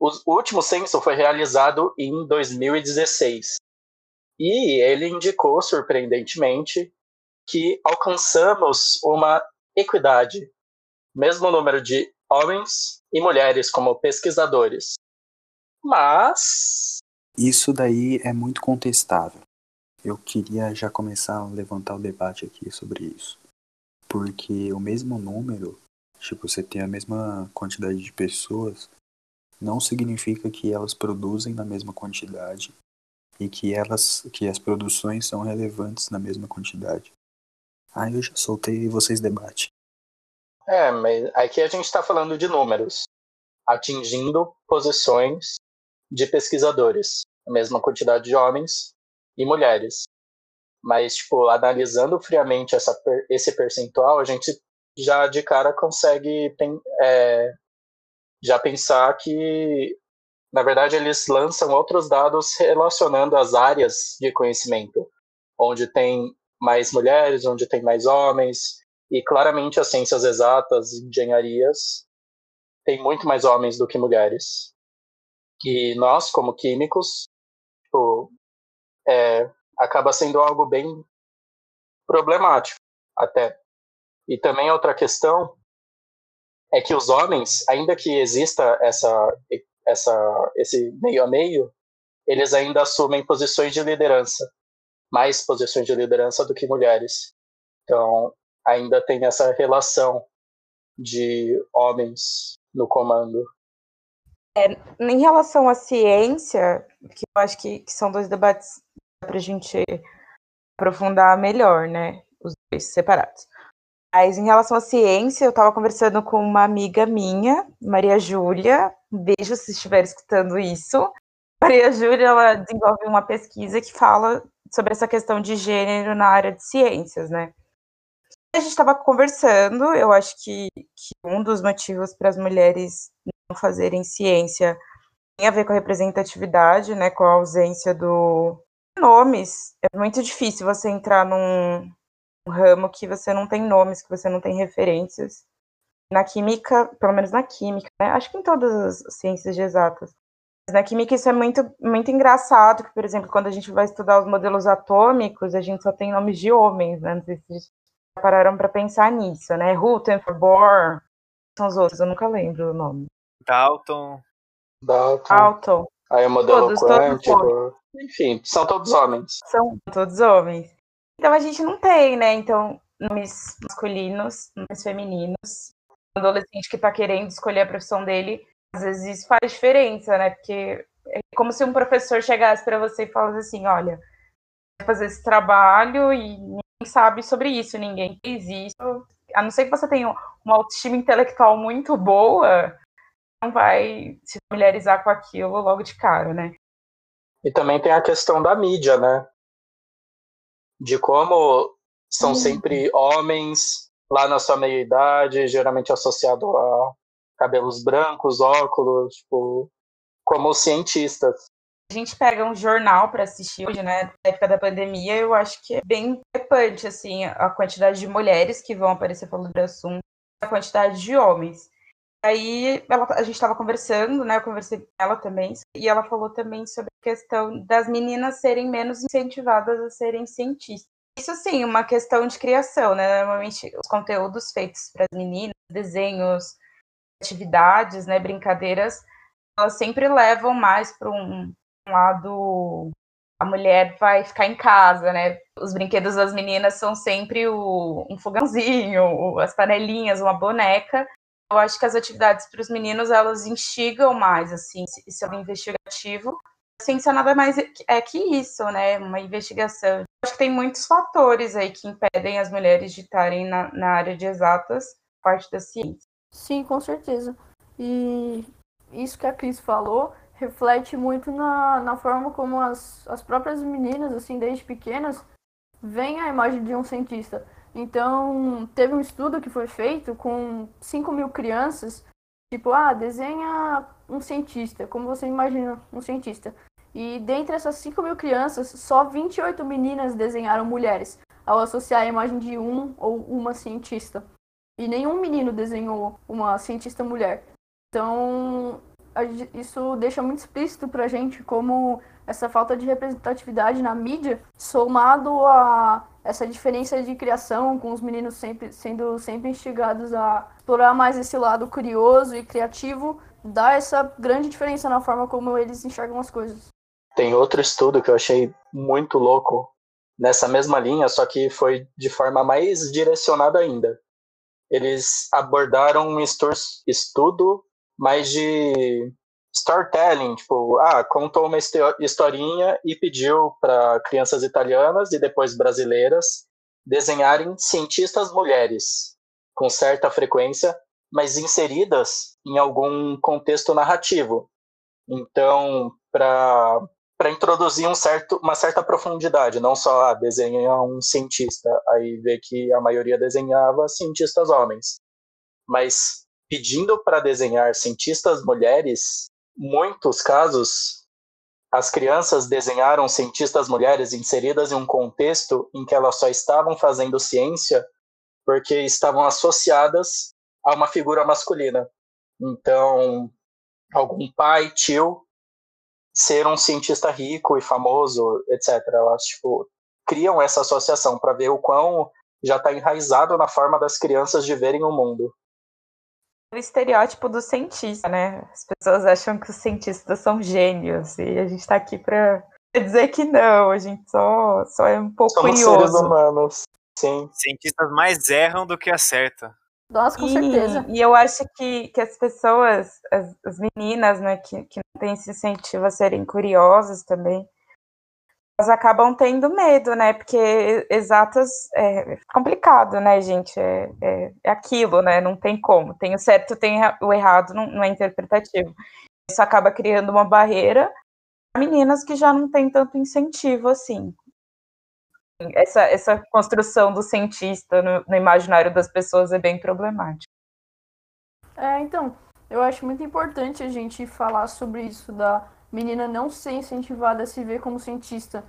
o último censo foi realizado em 2016. E ele indicou, surpreendentemente, que alcançamos uma equidade, mesmo número de homens e mulheres como pesquisadores. Mas Isso daí é muito contestável. Eu queria já começar a levantar o debate aqui sobre isso. Porque o mesmo número, tipo, você tem a mesma quantidade de pessoas, não significa que elas produzem na mesma quantidade e que elas que as produções são relevantes na mesma quantidade. Ah, eu já soltei vocês debatem. É, mas aqui a gente está falando de números, atingindo posições de pesquisadores, a mesma quantidade de homens e mulheres. Mas, tipo, analisando friamente essa, esse percentual, a gente já de cara consegue é, já pensar que, na verdade, eles lançam outros dados relacionando as áreas de conhecimento, onde tem mais mulheres, onde tem mais homens, e claramente as ciências exatas, engenharias, tem muito mais homens do que mulheres. E nós, como químicos, tipo, é, acaba sendo algo bem problemático, até. E também outra questão é que os homens, ainda que exista essa, essa, esse meio a meio, eles ainda assumem posições de liderança, mais posições de liderança do que mulheres. Então, ainda tem essa relação de homens no comando. Em relação à ciência, que eu acho que, que são dois debates para a gente aprofundar melhor, né? Os dois separados. Mas em relação à ciência, eu estava conversando com uma amiga minha, Maria Júlia. Um beijo se estiver escutando isso. Maria Júlia, ela desenvolve uma pesquisa que fala sobre essa questão de gênero na área de ciências, né? A gente estava conversando, eu acho que, que um dos motivos para as mulheres não fazerem ciência tem a ver com a representatividade, né, com a ausência do nomes. É muito difícil você entrar num ramo que você não tem nomes, que você não tem referências. Na química, pelo menos na química, né, acho que em todas as ciências de exatas. Mas na química isso é muito, muito engraçado, que, por exemplo, quando a gente vai estudar os modelos atômicos, a gente só tem nomes de homens, né, não sei se pararam para pensar nisso, né, Rutherford, Bohr, são os outros, eu nunca lembro o nome. Dalton. Dalton, Alton, aí o modelo todos, todos quântico. Enfim, são todos homens. são todos homens. Então a gente não tem, né? Então, nomes masculinos, nomes femininos. Um adolescente que tá querendo escolher a profissão dele, às vezes isso faz diferença, né? Porque é como se um professor chegasse para você e falasse assim: olha, vai fazer esse trabalho e ninguém sabe sobre isso, ninguém fez isso. A não ser que você tenha uma autoestima intelectual muito boa, não vai se familiarizar com aquilo logo de cara, né? E também tem a questão da mídia, né? De como são Hum. sempre homens lá na sua meia-idade, geralmente associado a cabelos brancos, óculos, tipo, como cientistas. a gente pega um jornal para assistir hoje, né, na época da pandemia, eu acho que é bem preocupante, assim, a quantidade de mulheres que vão aparecer falando do assunto, a quantidade de homens. Aí ela- a gente estava conversando, né, eu conversei com ela também, e ela falou também sobre a questão das meninas serem menos incentivadas a serem cientistas. Isso, sim, uma questão de criação, né, normalmente os conteúdos feitos para as meninas, desenhos, atividades, né, brincadeiras, elas sempre levam mais para um um lado a mulher vai ficar em casa, né? Os brinquedos das meninas são sempre o, um fogãozinho, as panelinhas, uma boneca. Eu acho que as atividades para os meninos elas instigam mais, assim, isso é um investigativo. A ciência nada mais é que isso, né? Uma investigação. Acho que tem muitos fatores aí que impedem as mulheres de estarem na, na área de exatas, parte da ciência. Sim, com certeza. E isso que a Cris falou reflete muito na, na forma como as, as próprias meninas, assim, desde pequenas, veem a imagem de um cientista. Então, teve um estudo que foi feito com 5 mil crianças, tipo, ah, desenha um cientista, como você imagina um cientista. E dentre essas 5 mil crianças, só 28 meninas desenharam mulheres, ao associar a imagem de um ou uma cientista. E nenhum menino desenhou uma cientista mulher. Então, isso deixa muito explícito pra gente como essa falta de representatividade na mídia, somado a essa diferença de criação, com os meninos sempre sendo sempre instigados a explorar mais esse lado curioso e criativo, dá essa grande diferença na forma como eles enxergam as coisas. Tem outro estudo que eu achei muito louco nessa mesma linha, só que foi de forma mais direcionada ainda. Eles abordaram um estudo mais de storytelling, tipo, ah, contou uma historinha e pediu para crianças italianas e depois brasileiras desenharem cientistas mulheres com certa frequência, mas inseridas em algum contexto narrativo. Então, para para introduzir um certo, uma certa profundidade, não só ah, desenhar um cientista, aí ver que a maioria desenhava cientistas homens, mas pedindo para desenhar cientistas mulheres, muitos casos as crianças desenharam cientistas mulheres inseridas em um contexto em que elas só estavam fazendo ciência porque estavam associadas a uma figura masculina. Então, algum pai, tio, ser um cientista rico e famoso, etc. Elas tipo, criam essa associação para ver o quão já está enraizado na forma das crianças de verem o mundo o estereótipo do cientista, né? As pessoas acham que os cientistas são gênios e a gente está aqui para dizer que não, a gente só, só é um pouco Somos curioso. seres humanos, sim. Cientistas mais erram do que acertam. Nossa, com e, certeza. E eu acho que, que as pessoas, as, as meninas, né, que, que não têm esse incentivo a serem curiosas também, elas acabam tendo medo, né? Porque exatas é complicado, né, gente? É, é, é, aquilo, né? Não tem como. Tem o certo, tem o errado, não, não é interpretativo. Isso acaba criando uma barreira para meninas que já não têm tanto incentivo assim. Essa, essa construção do cientista no, no imaginário das pessoas é bem problemática. É, então, eu acho muito importante a gente falar sobre isso da menina não ser incentivada a se ver como cientista.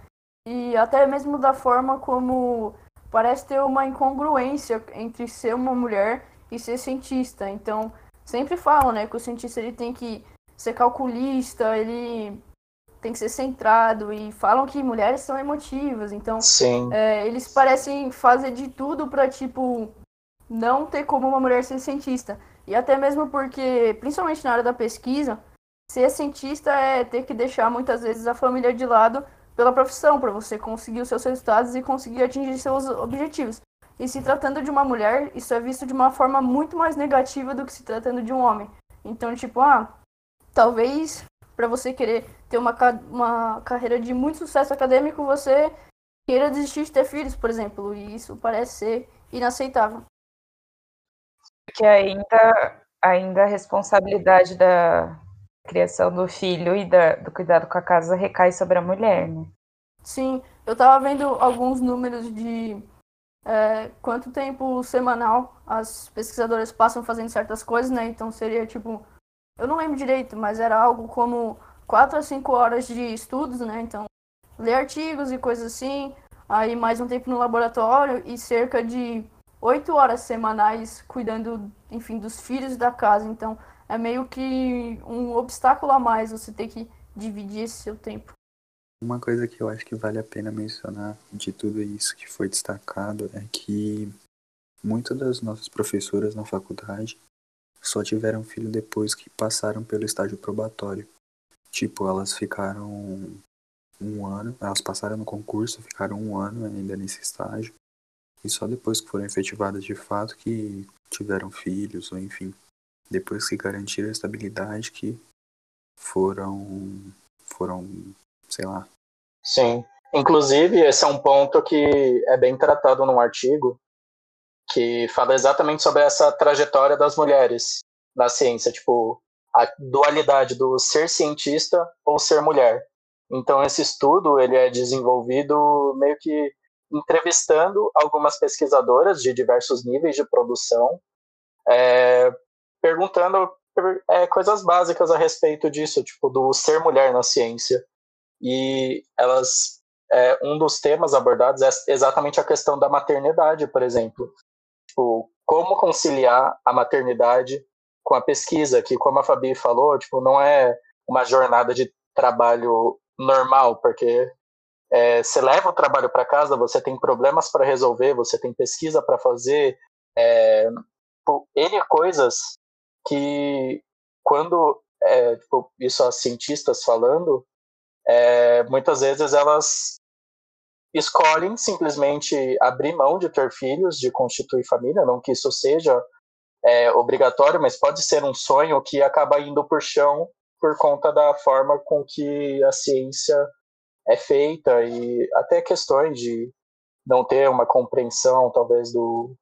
E até mesmo da forma como parece ter uma incongruência entre ser uma mulher e ser cientista. Então, sempre falam, né, que o cientista ele tem que ser calculista, ele tem que ser centrado e falam que mulheres são emotivas. Então, é, eles parecem fazer de tudo para tipo não ter como uma mulher ser cientista. E até mesmo porque, principalmente na área da pesquisa, ser cientista é ter que deixar muitas vezes a família de lado pela profissão, para você conseguir os seus resultados e conseguir atingir seus objetivos. E se tratando de uma mulher, isso é visto de uma forma muito mais negativa do que se tratando de um homem. Então, tipo, ah, talvez para você querer ter uma, uma carreira de muito sucesso acadêmico, você queira desistir de ter filhos, por exemplo. E isso parece ser inaceitável. Que ainda, ainda a responsabilidade da, criação do filho e da, do cuidado com a casa recai sobre a mulher, né? Sim, eu tava vendo alguns números de é, quanto tempo semanal as pesquisadoras passam fazendo certas coisas, né? Então seria tipo, eu não lembro direito, mas era algo como 4 a 5 horas de estudos, né? Então, ler artigos e coisas assim, aí mais um tempo no laboratório e cerca de 8 horas semanais cuidando, enfim, dos filhos da casa. Então, é meio que um obstáculo a mais você ter que dividir esse seu tempo. Uma coisa que eu acho que vale a pena mencionar de tudo isso que foi destacado é que muitas das nossas professoras na faculdade só tiveram filho depois que passaram pelo estágio probatório. Tipo, elas ficaram um ano, elas passaram no concurso, ficaram um ano ainda nesse estágio, e só depois que foram efetivadas de fato que tiveram filhos, ou enfim, depois que garantiram a estabilidade que foram, foram, sei lá. Sim. Inclusive, esse é um ponto que é bem tratado num artigo que fala exatamente sobre essa trajetória das mulheres na ciência, tipo, a dualidade do ser cientista ou ser mulher. Então esse estudo ele é desenvolvido meio que entrevistando algumas pesquisadoras de diversos níveis de produção, é, perguntando é, coisas básicas a respeito disso, tipo do ser mulher na ciência. E elas, é, um dos temas abordados é exatamente a questão da maternidade, por exemplo. Tipo, como conciliar a maternidade com a pesquisa, que como a Fabi falou, tipo, não é uma jornada de trabalho normal, porque é, você leva o trabalho para casa, você tem problemas para resolver, você tem pesquisa para fazer, é, tipo, coisas que quando, é, tipo, isso as cientistas falando, é, muitas vezes elas escolhem simplesmente abrir mão de ter filhos, de constituir família, não que isso seja é, obrigatório, mas pode ser um sonho que acaba indo por chão por conta da forma com que a ciência é feita e até questões de não ter uma compreensão, talvez, do,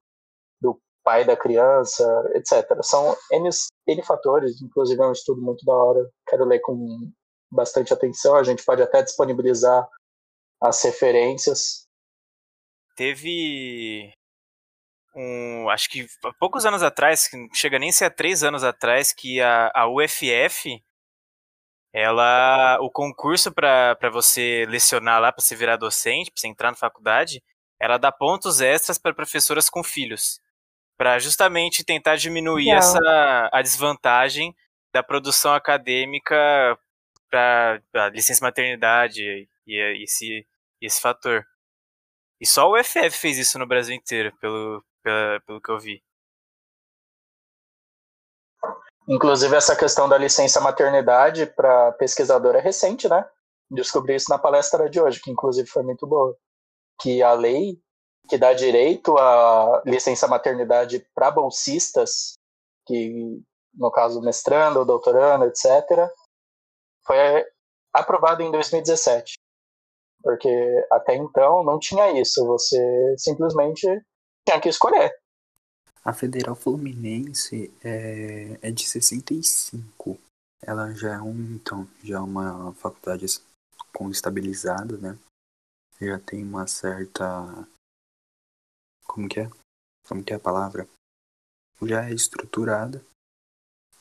pai da criança, etc. São N, N fatores, inclusive é um estudo muito da hora, quero ler com bastante atenção, a gente pode até disponibilizar as referências. Teve um, acho que há poucos anos atrás, chega nem a ser há três anos atrás, que a, a UFF, ela, o concurso para você lecionar lá, para você virar docente, para você entrar na faculdade, ela dá pontos extras para professoras com filhos, para justamente tentar diminuir Legal. essa a desvantagem da produção acadêmica para licença maternidade e, e esse, esse fator. E só o UFF fez isso no Brasil inteiro, pelo, pelo, pelo que eu vi. Inclusive, essa questão da licença maternidade para pesquisador é recente, né? Descobri isso na palestra de hoje, que inclusive foi muito boa. Que a lei que dá direito à licença maternidade para bolsistas, que no caso mestrando, doutorando, etc., foi aprovada em 2017. Porque até então não tinha isso, você simplesmente tinha que escolher. A Federal Fluminense é, é de 65. Ela já é um, então, já é uma faculdade com estabilizada, né? Já tem uma certa. Como que é? Como que é a palavra? Já é estruturada.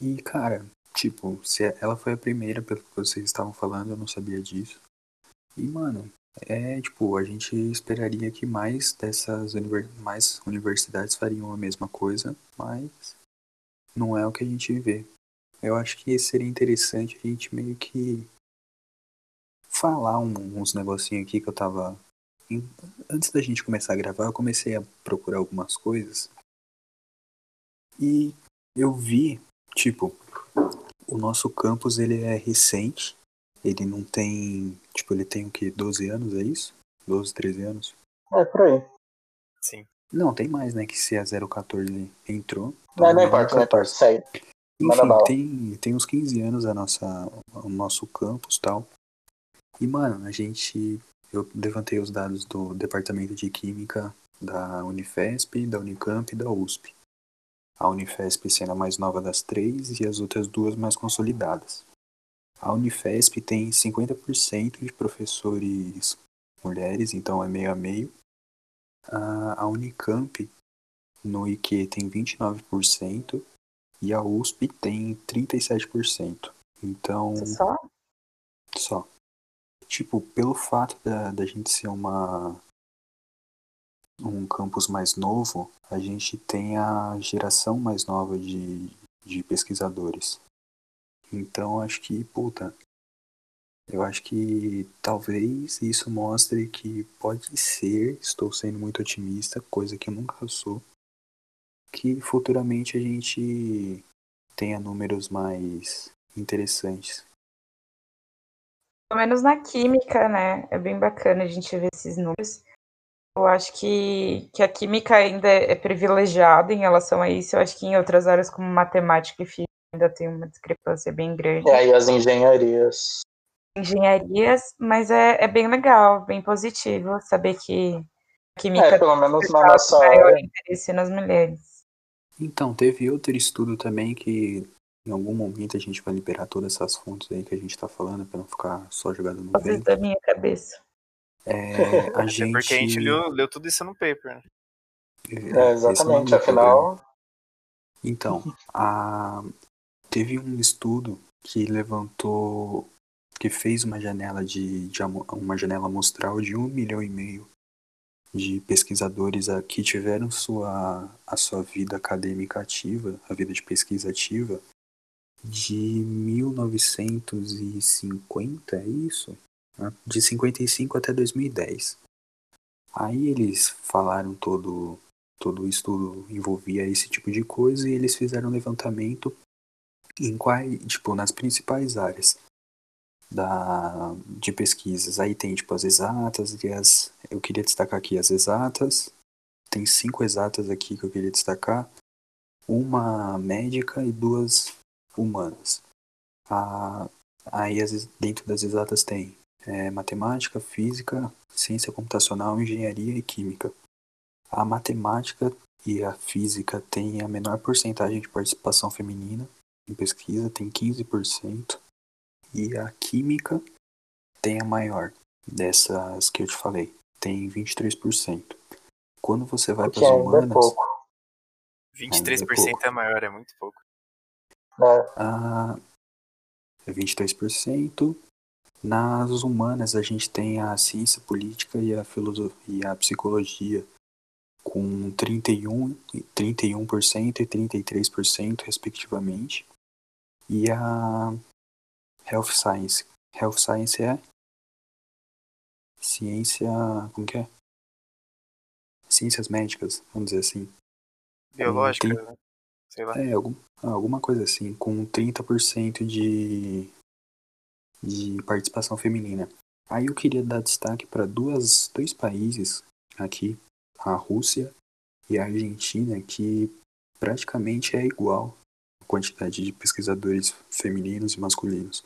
E, cara, tipo, se ela foi a primeira, pelo que vocês estavam falando, eu não sabia disso. E, mano, é, tipo, a gente esperaria que mais dessas univers mais universidades fariam a mesma coisa, mas não é o que a gente vê. Eu acho que seria interessante a gente meio que falar um, uns negocinhos aqui que eu tava. Antes da gente começar a gravar, eu comecei a procurar algumas coisas. E eu vi, tipo, o nosso campus ele é recente ele não tem. Tipo, ele tem o quê? 12 anos, é isso? 12, 13 anos? É, por aí. Sim. Não, tem mais, né? Que se a 014 entrou. Não, não importa, não importa, segue. Enfim, tem, tem uns 15 anos a nossa, o nosso campus tal. E, mano, a gente. Eu levantei os dados do Departamento de Química da Unifesp, da Unicamp e da USP. A Unifesp sendo a mais nova das três e as outras duas mais consolidadas. A Unifesp tem 50% de professores mulheres, então é meio a meio. A Unicamp no IQ tem 29% e a USP tem 37%. Então. Só? Só. Tipo, pelo fato da, da gente ser uma um campus mais novo, a gente tem a geração mais nova de, de pesquisadores. Então acho que, puta, eu acho que talvez isso mostre que pode ser, estou sendo muito otimista, coisa que eu nunca sou, que futuramente a gente tenha números mais interessantes. Pelo menos na química, né? É bem bacana a gente ver esses números. Eu acho que, que a química ainda é privilegiada em relação a isso. Eu acho que em outras áreas, como matemática e física, ainda tem uma discrepância bem grande. E aí as engenharias. Engenharias, mas é, é bem legal, bem positivo saber que a química É, pelo menos na tem nossa maior área. interesse nas mulheres. Então, teve outro estudo também que em algum momento a gente vai liberar todas essas fontes aí que a gente tá falando pra não ficar só jogado no Coisas vento. da minha cabeça. É, a Até gente. porque a gente leu, leu tudo isso no paper. né? É, é exatamente, meu afinal. Então, a... teve um estudo que levantou, que fez uma janela de, de uma janela amostral de um milhão e meio de pesquisadores a- que tiveram sua, a sua vida acadêmica ativa, a vida de pesquisa ativa, de 1950, é isso? Ah, De 55 até 2010. Aí eles falaram todo todo o estudo envolvia esse tipo de coisa e eles fizeram um levantamento em quais, tipo, nas principais áreas da, de pesquisas. Aí tem, tipo, as exatas e as... Eu queria destacar aqui as exatas. Tem cinco exatas aqui que eu queria destacar. Uma médica e duas humanas. A, aí, as, dentro das exatas tem é, matemática, física, ciência computacional, engenharia e química. A matemática e a física têm a menor porcentagem de participação feminina em pesquisa, tem 15%. E a química tem a maior dessas que eu te falei, tem 23%. Quando você vai para as é humanas, pouco. 23% é maior, é muito pouco. Né? a 23%. Nas humanas a gente tem a ciência política e a filosofia e a psicologia com 31, e 31% e 33% respectivamente. E a Health Science. Health Science é ciência, como que é? Ciências médicas, vamos dizer assim. Biológica, tem- né? Sei lá. É, algum, alguma coisa assim, com 30% de, de participação feminina. Aí eu queria dar destaque para duas dois países aqui, a Rússia e a Argentina, que praticamente é igual a quantidade de pesquisadores femininos e masculinos.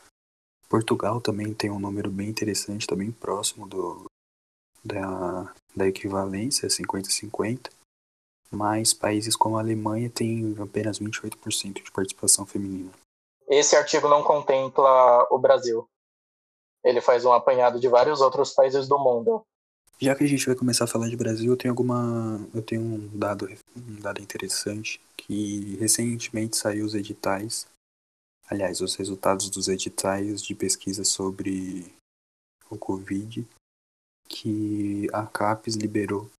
Portugal também tem um número bem interessante, tá bem próximo do, da, da equivalência, 50-50 mas países como a Alemanha têm apenas 28% de participação feminina. Esse artigo não contempla o Brasil. Ele faz um apanhado de vários outros países do mundo. Já que a gente vai começar a falar de Brasil, eu tenho alguma, eu tenho um dado, um dado interessante que recentemente saiu os editais, aliás, os resultados dos editais de pesquisa sobre o Covid que a CAPES liberou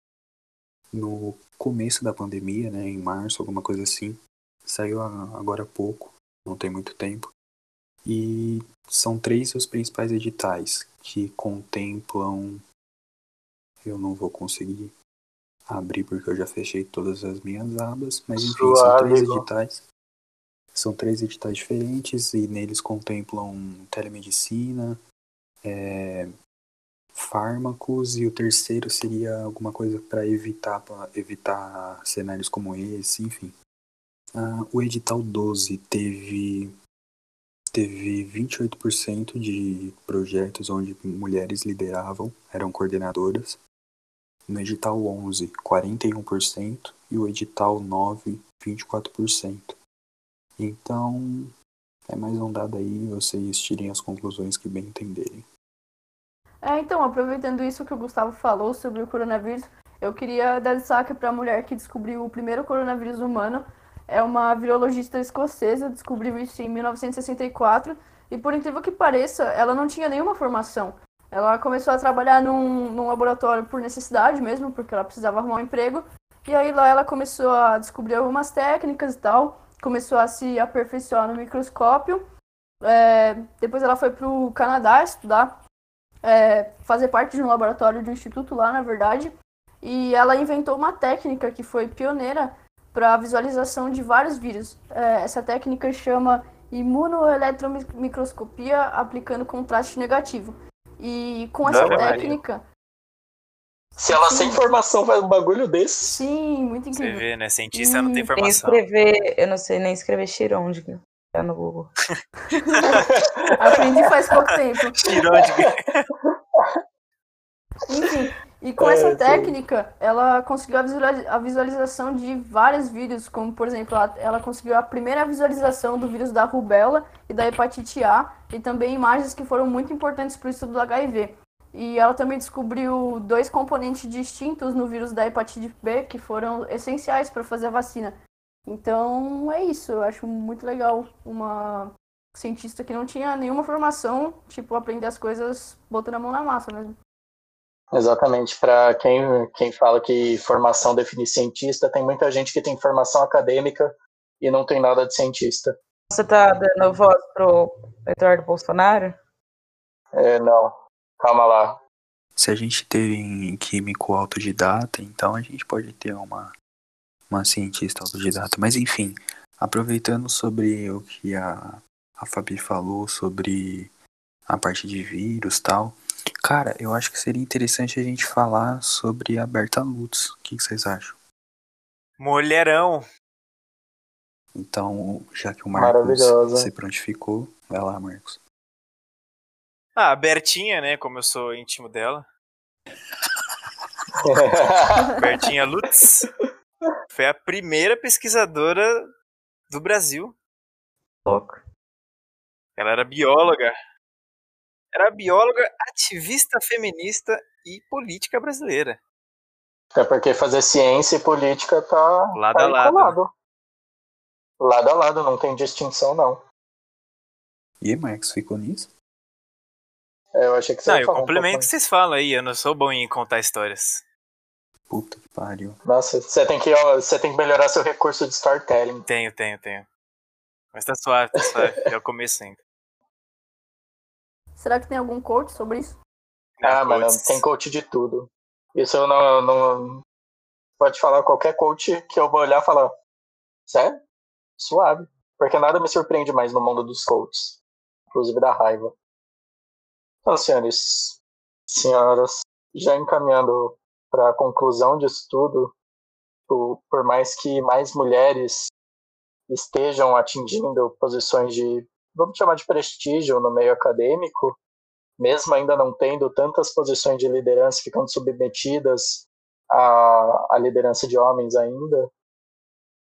no começo da pandemia, né, em março, alguma coisa assim. Saiu agora há pouco, não tem muito tempo. E são três os principais editais que contemplam. Eu não vou conseguir abrir porque eu já fechei todas as minhas abas, mas enfim, são Suave, três Igor. editais. São três editais diferentes e neles contemplam telemedicina, é, fármacos e o terceiro seria alguma coisa para evitar pra evitar cenários como esse, enfim. Ah, o edital 12 teve teve 28% de projetos onde mulheres lideravam, eram coordenadoras. No edital 11, 41% e o edital 9, 24%. Então, é mais um dado aí, vocês tirem as conclusões que bem entenderem. É, então, aproveitando isso que o Gustavo falou sobre o coronavírus, eu queria dar destaque para a mulher que descobriu o primeiro coronavírus humano. É uma virologista escocesa, descobriu isso em 1964 e, por incrível que pareça, ela não tinha nenhuma formação. Ela começou a trabalhar num, num laboratório por necessidade mesmo, porque ela precisava arrumar um emprego. E aí lá ela começou a descobrir algumas técnicas e tal, começou a se aperfeiçoar no microscópio. É, depois ela foi para o Canadá estudar é, fazer parte de um laboratório de um instituto lá, na verdade, e ela inventou uma técnica que foi pioneira para a visualização de vários vírus. É, essa técnica chama imunoeletromicroscopia aplicando contraste negativo. E com essa Maria. técnica, Se ela Sim. sem informação faz um bagulho desse. sim, muito Você incrível. vê, né? Cientista não tem Hum, Nem informação. escrever, eu não sei nem escrever Chirondiga. Tá no Google. Aprendi faz pouco tempo. Tirôdiga. Enfim, e com É, essa sim. técnica, ela conseguiu a visuali- a visualização de vários vírus, como por exemplo, ela- ela conseguiu a primeira visualização do vírus da rubéola e da hepatite A, e também imagens que foram muito importantes para o estudo do HIV. E ela também descobriu dois componentes distintos no vírus da hepatite B que foram essenciais para fazer a vacina. Então é isso, eu acho muito legal uma cientista que não tinha nenhuma formação, tipo, aprender as coisas botando a mão na massa mesmo. Exatamente. Para quem, quem fala que formação define cientista, tem muita gente que tem formação acadêmica e não tem nada de cientista. Você tá dando voz pro Eduardo Bolsonaro? É, não. Calma lá. Se a gente teve químico autodidata, então a gente pode ter uma, uma cientista autodidata. Mas enfim, aproveitando sobre o que a, a Fabi falou sobre a parte de vírus e tal, cara, eu acho que seria interessante a gente falar sobre a Berta Lutz. O que que vocês acham? Mulherão. Então, já que o Marcos se prontificou, vai lá, Marcos. Ah, a Bertinha, né? Como eu sou íntimo dela. Bertinha Lutz. Foi a primeira pesquisadora do Brasil. Louco. Ela era bióloga. Era bióloga, ativista feminista e política brasileira. Até porque fazer ciência e política tá, Lado tá a lado. colado. Lado a lado, não tem distinção, não. E aí, Marcos, ficou nisso? É, Eu achei que você Não, ia eu falar um complemento o pouco que vocês falam aí. Eu não sou bom em contar histórias. Puta que pariu. Nossa, você tem, que, ó, você tem que melhorar seu recurso de storytelling. Tenho, tenho, tenho. Mas tá suave, tá suave. É o começo ainda. Será que tem algum coach sobre isso? Ah, mano, tem coach de tudo. Isso eu não, eu não. Pode falar qualquer coach que eu vou olhar e falar. Sério? Suave. Porque nada me surpreende mais no mundo dos coaches. Inclusive da raiva. Então, senhores, senhoras, já encaminhando para a conclusão disso tudo, por, mais que mais mulheres estejam atingindo posições de, vamos chamar de prestígio no meio acadêmico, mesmo ainda não tendo tantas posições de liderança ficando submetidas à, à liderança de homens ainda,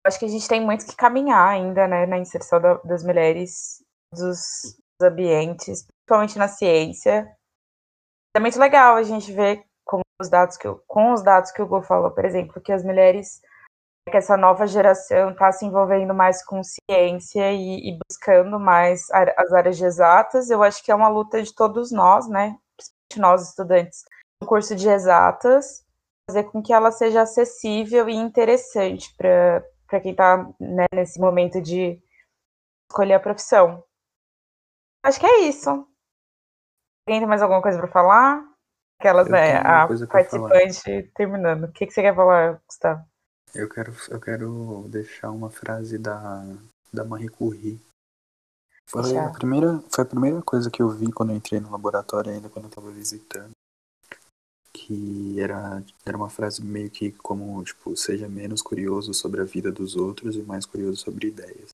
Acho que a gente tem muito que caminhar ainda, né, na inserção da- das mulheres dos, dos ambientes, principalmente na ciência. É muito legal a gente ver com os dados que, o- com os dados que o Hugo falou, por exemplo, que as mulheres, que essa nova geração está se envolvendo mais com ciência e, e buscando mais as áreas exatas. Eu acho que é uma luta de todos nós, né, principalmente nós estudantes do curso de exatas, fazer com que ela seja acessível e interessante para quem está nesse momento de escolher a profissão. Acho que é isso. Alguém tem mais alguma coisa para falar? Aquelas, Eu né? A participante terminando. O que, que você quer falar, Gustavo? Eu quero, eu quero deixar uma frase da, da Marie Curie. Foi Deixa. a, primeira, foi a primeira coisa que eu vi quando eu entrei no laboratório, ainda quando eu estava visitando. Que era, era uma frase meio que como, tipo, seja menos curioso sobre a vida dos outros e mais curioso sobre ideias.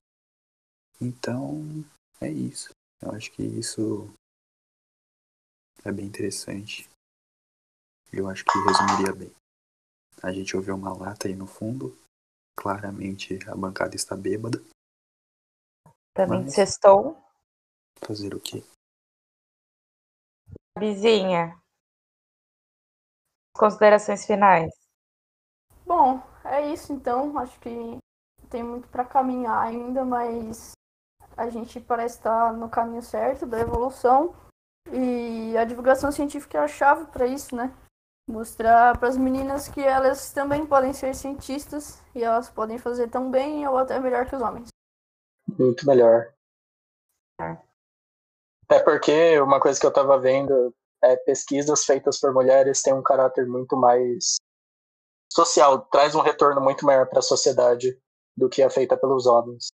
Então, é isso. Eu acho que isso é bem interessante. Eu acho que resumiria bem. A gente ouviu uma lata aí no fundo. Claramente a bancada está bêbada. Também Mas- sextou. Fazer o quê? Bizinha. Considerações finais. Bom, é isso então. Acho que tem muito para caminhar ainda, mas a gente parece estar no caminho certo da evolução. E a divulgação científica é a chave para isso, né? Mostrar para as meninas que elas também podem ser cientistas e elas podem fazer tão bem ou até melhor que os homens. muito melhor. É. É porque uma coisa que eu tava vendo é pesquisas feitas por mulheres têm um caráter muito mais social, traz um retorno muito maior para a sociedade do que a feita pelos homens.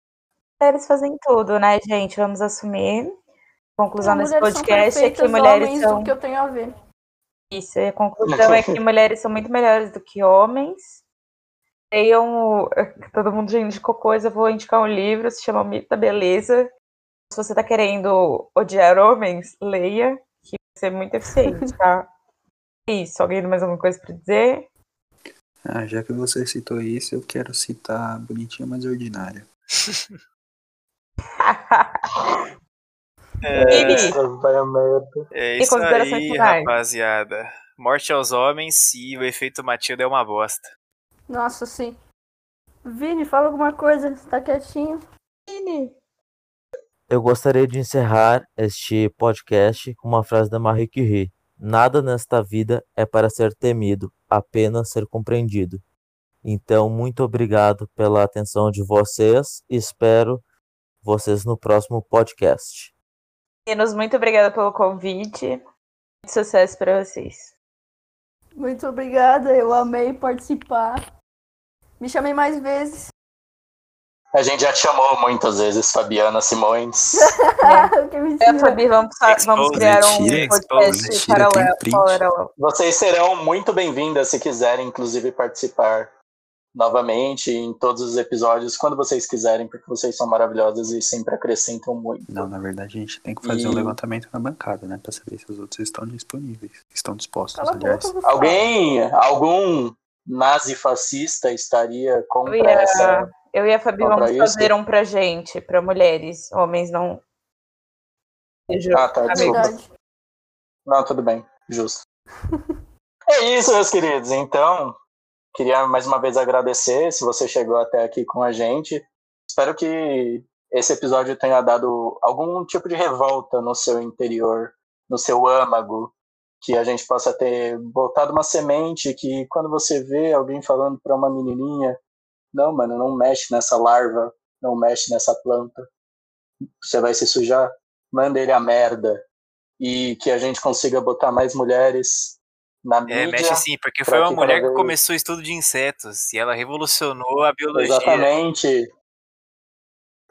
Mulheres fazem tudo, né, gente? Vamos assumir. Conclusão desse mulheres são podcast é que mulheres são. o que eu tenho a ver. Isso, a conclusão é que mulheres são muito melhores do que homens. Leiam. o- Todo mundo já indicou coisa, eu vou indicar um livro, se chama Mito da Beleza. Se você tá querendo odiar homens, leia, que vai ser muito eficiente, tá? Isso, alguém tem mais alguma coisa pra dizer? Ah, já que você citou isso, eu quero citar Bonitinha Mas Ordinária. É, é isso aí, finais? rapaziada. Morte aos homens e o efeito Matilda é uma bosta. Nossa, sim. Vini, fala alguma coisa. Você tá quietinho? Eu gostaria de encerrar este podcast com uma frase da Marie Curie. Nada nesta vida é para ser temido, apenas ser compreendido. Então, muito obrigado pela atenção de vocês e espero vocês no próximo podcast. Meninos, muito obrigada pelo convite. Muito sucesso pra vocês. Muito obrigada, eu amei participar. Me chamei mais vezes. A gente já te chamou muitas vezes, Fabiana Simões. que É. Fabi, vamos, vamos criar um tira, podcast paralelo. Vocês serão muito bem-vindas se quiserem, inclusive, participar novamente em todos os episódios, quando vocês quiserem, porque vocês são maravilhosas e sempre acrescentam muito. Não, na verdade a gente tem que fazer E- um levantamento na bancada, né? Pra saber se os outros estão disponíveis. Estão dispostos, Cala a aliás. Alguém, algum nazi-fascista estaria contra Eu ia- essa. Eu e a Fabi vamos isso? fazer um pra gente, pra mulheres. Homens não. Ah, tá, É desculpa. verdade. Não, tudo bem, justo. é isso, meus queridos. Então, queria mais uma vez agradecer se você chegou até aqui com a gente. Espero que esse episódio tenha dado algum tipo de revolta no seu interior, no seu âmago, que a gente possa ter botado uma semente que quando você vê alguém falando para uma menininha, não, mano, não mexe nessa larva, não mexe nessa planta, você vai se sujar, manda ele a merda e que a gente consiga botar mais mulheres na É, mídia. mexe sim, porque foi uma mulher que começou o estudo de insetos e ela revolucionou a biologia. Exatamente.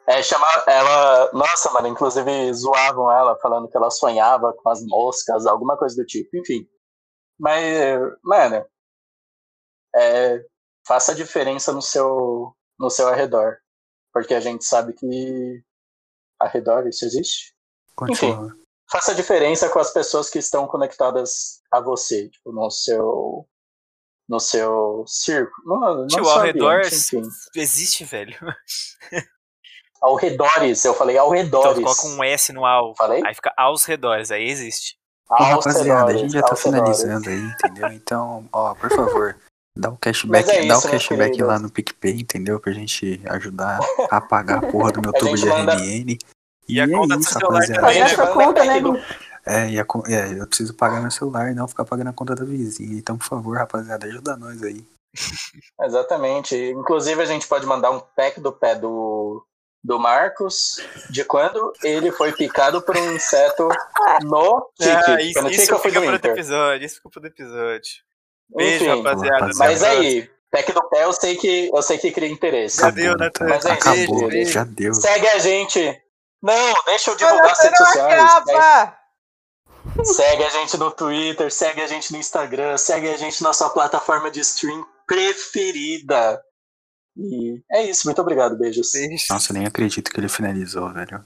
É, chamar ela. Nossa, mano, inclusive zoavam ela, falando que ela sonhava com as moscas, alguma coisa do tipo, enfim. Mas, mano, é, faça a diferença no seu, no seu arredor. Porque a gente sabe que arredor isso existe. Continua. Faça a diferença com as pessoas que estão conectadas a você, tipo, no seu. No seu círculo. No, no Tio, ao redor enfim. existe, velho. Ao redores, eu falei ao Então redores. coloca um S no ao. Falei? Aí fica aos redores, aí existe. Rapaziada, a gente já tá finalizando aí, entendeu? Então, ó, por favor, dá um cashback, é dá um isso, meus cashback lá no PicPay, entendeu? Pra gente ajudar a pagar a porra do meu tubo de manda- RMN. E a é conta do isso, celular rapaziada. também, Pagar né? sua conta, né, do- Gu? É, e a é, eu preciso pagar meu celular e não ficar pagando a conta da vizinha. Então, por favor, rapaziada, ajuda nós aí. Exatamente. Inclusive, a gente pode mandar um pack do pé do, do Marcos de quando ele foi picado por um inseto no tique. Ah, isso, isso fica do para outro Inter. episódio. Isso fica para outro episódio. Beijo, Enfim, rapaziada. rapaziada. mas aí, pack do pé eu sei que, eu sei que cria interesse. Já deu, Natan. Natan. Mas é Acabou, beijo. já deu. Segue a gente. Não, deixa eu divulgar as redes não sociais. acaba! Segue a gente no Twitter, segue a gente no Instagram, segue a gente na sua plataforma de stream preferida. E é isso, muito obrigado, beijos. Beijo. Nossa, nem acredito que ele finalizou, velho.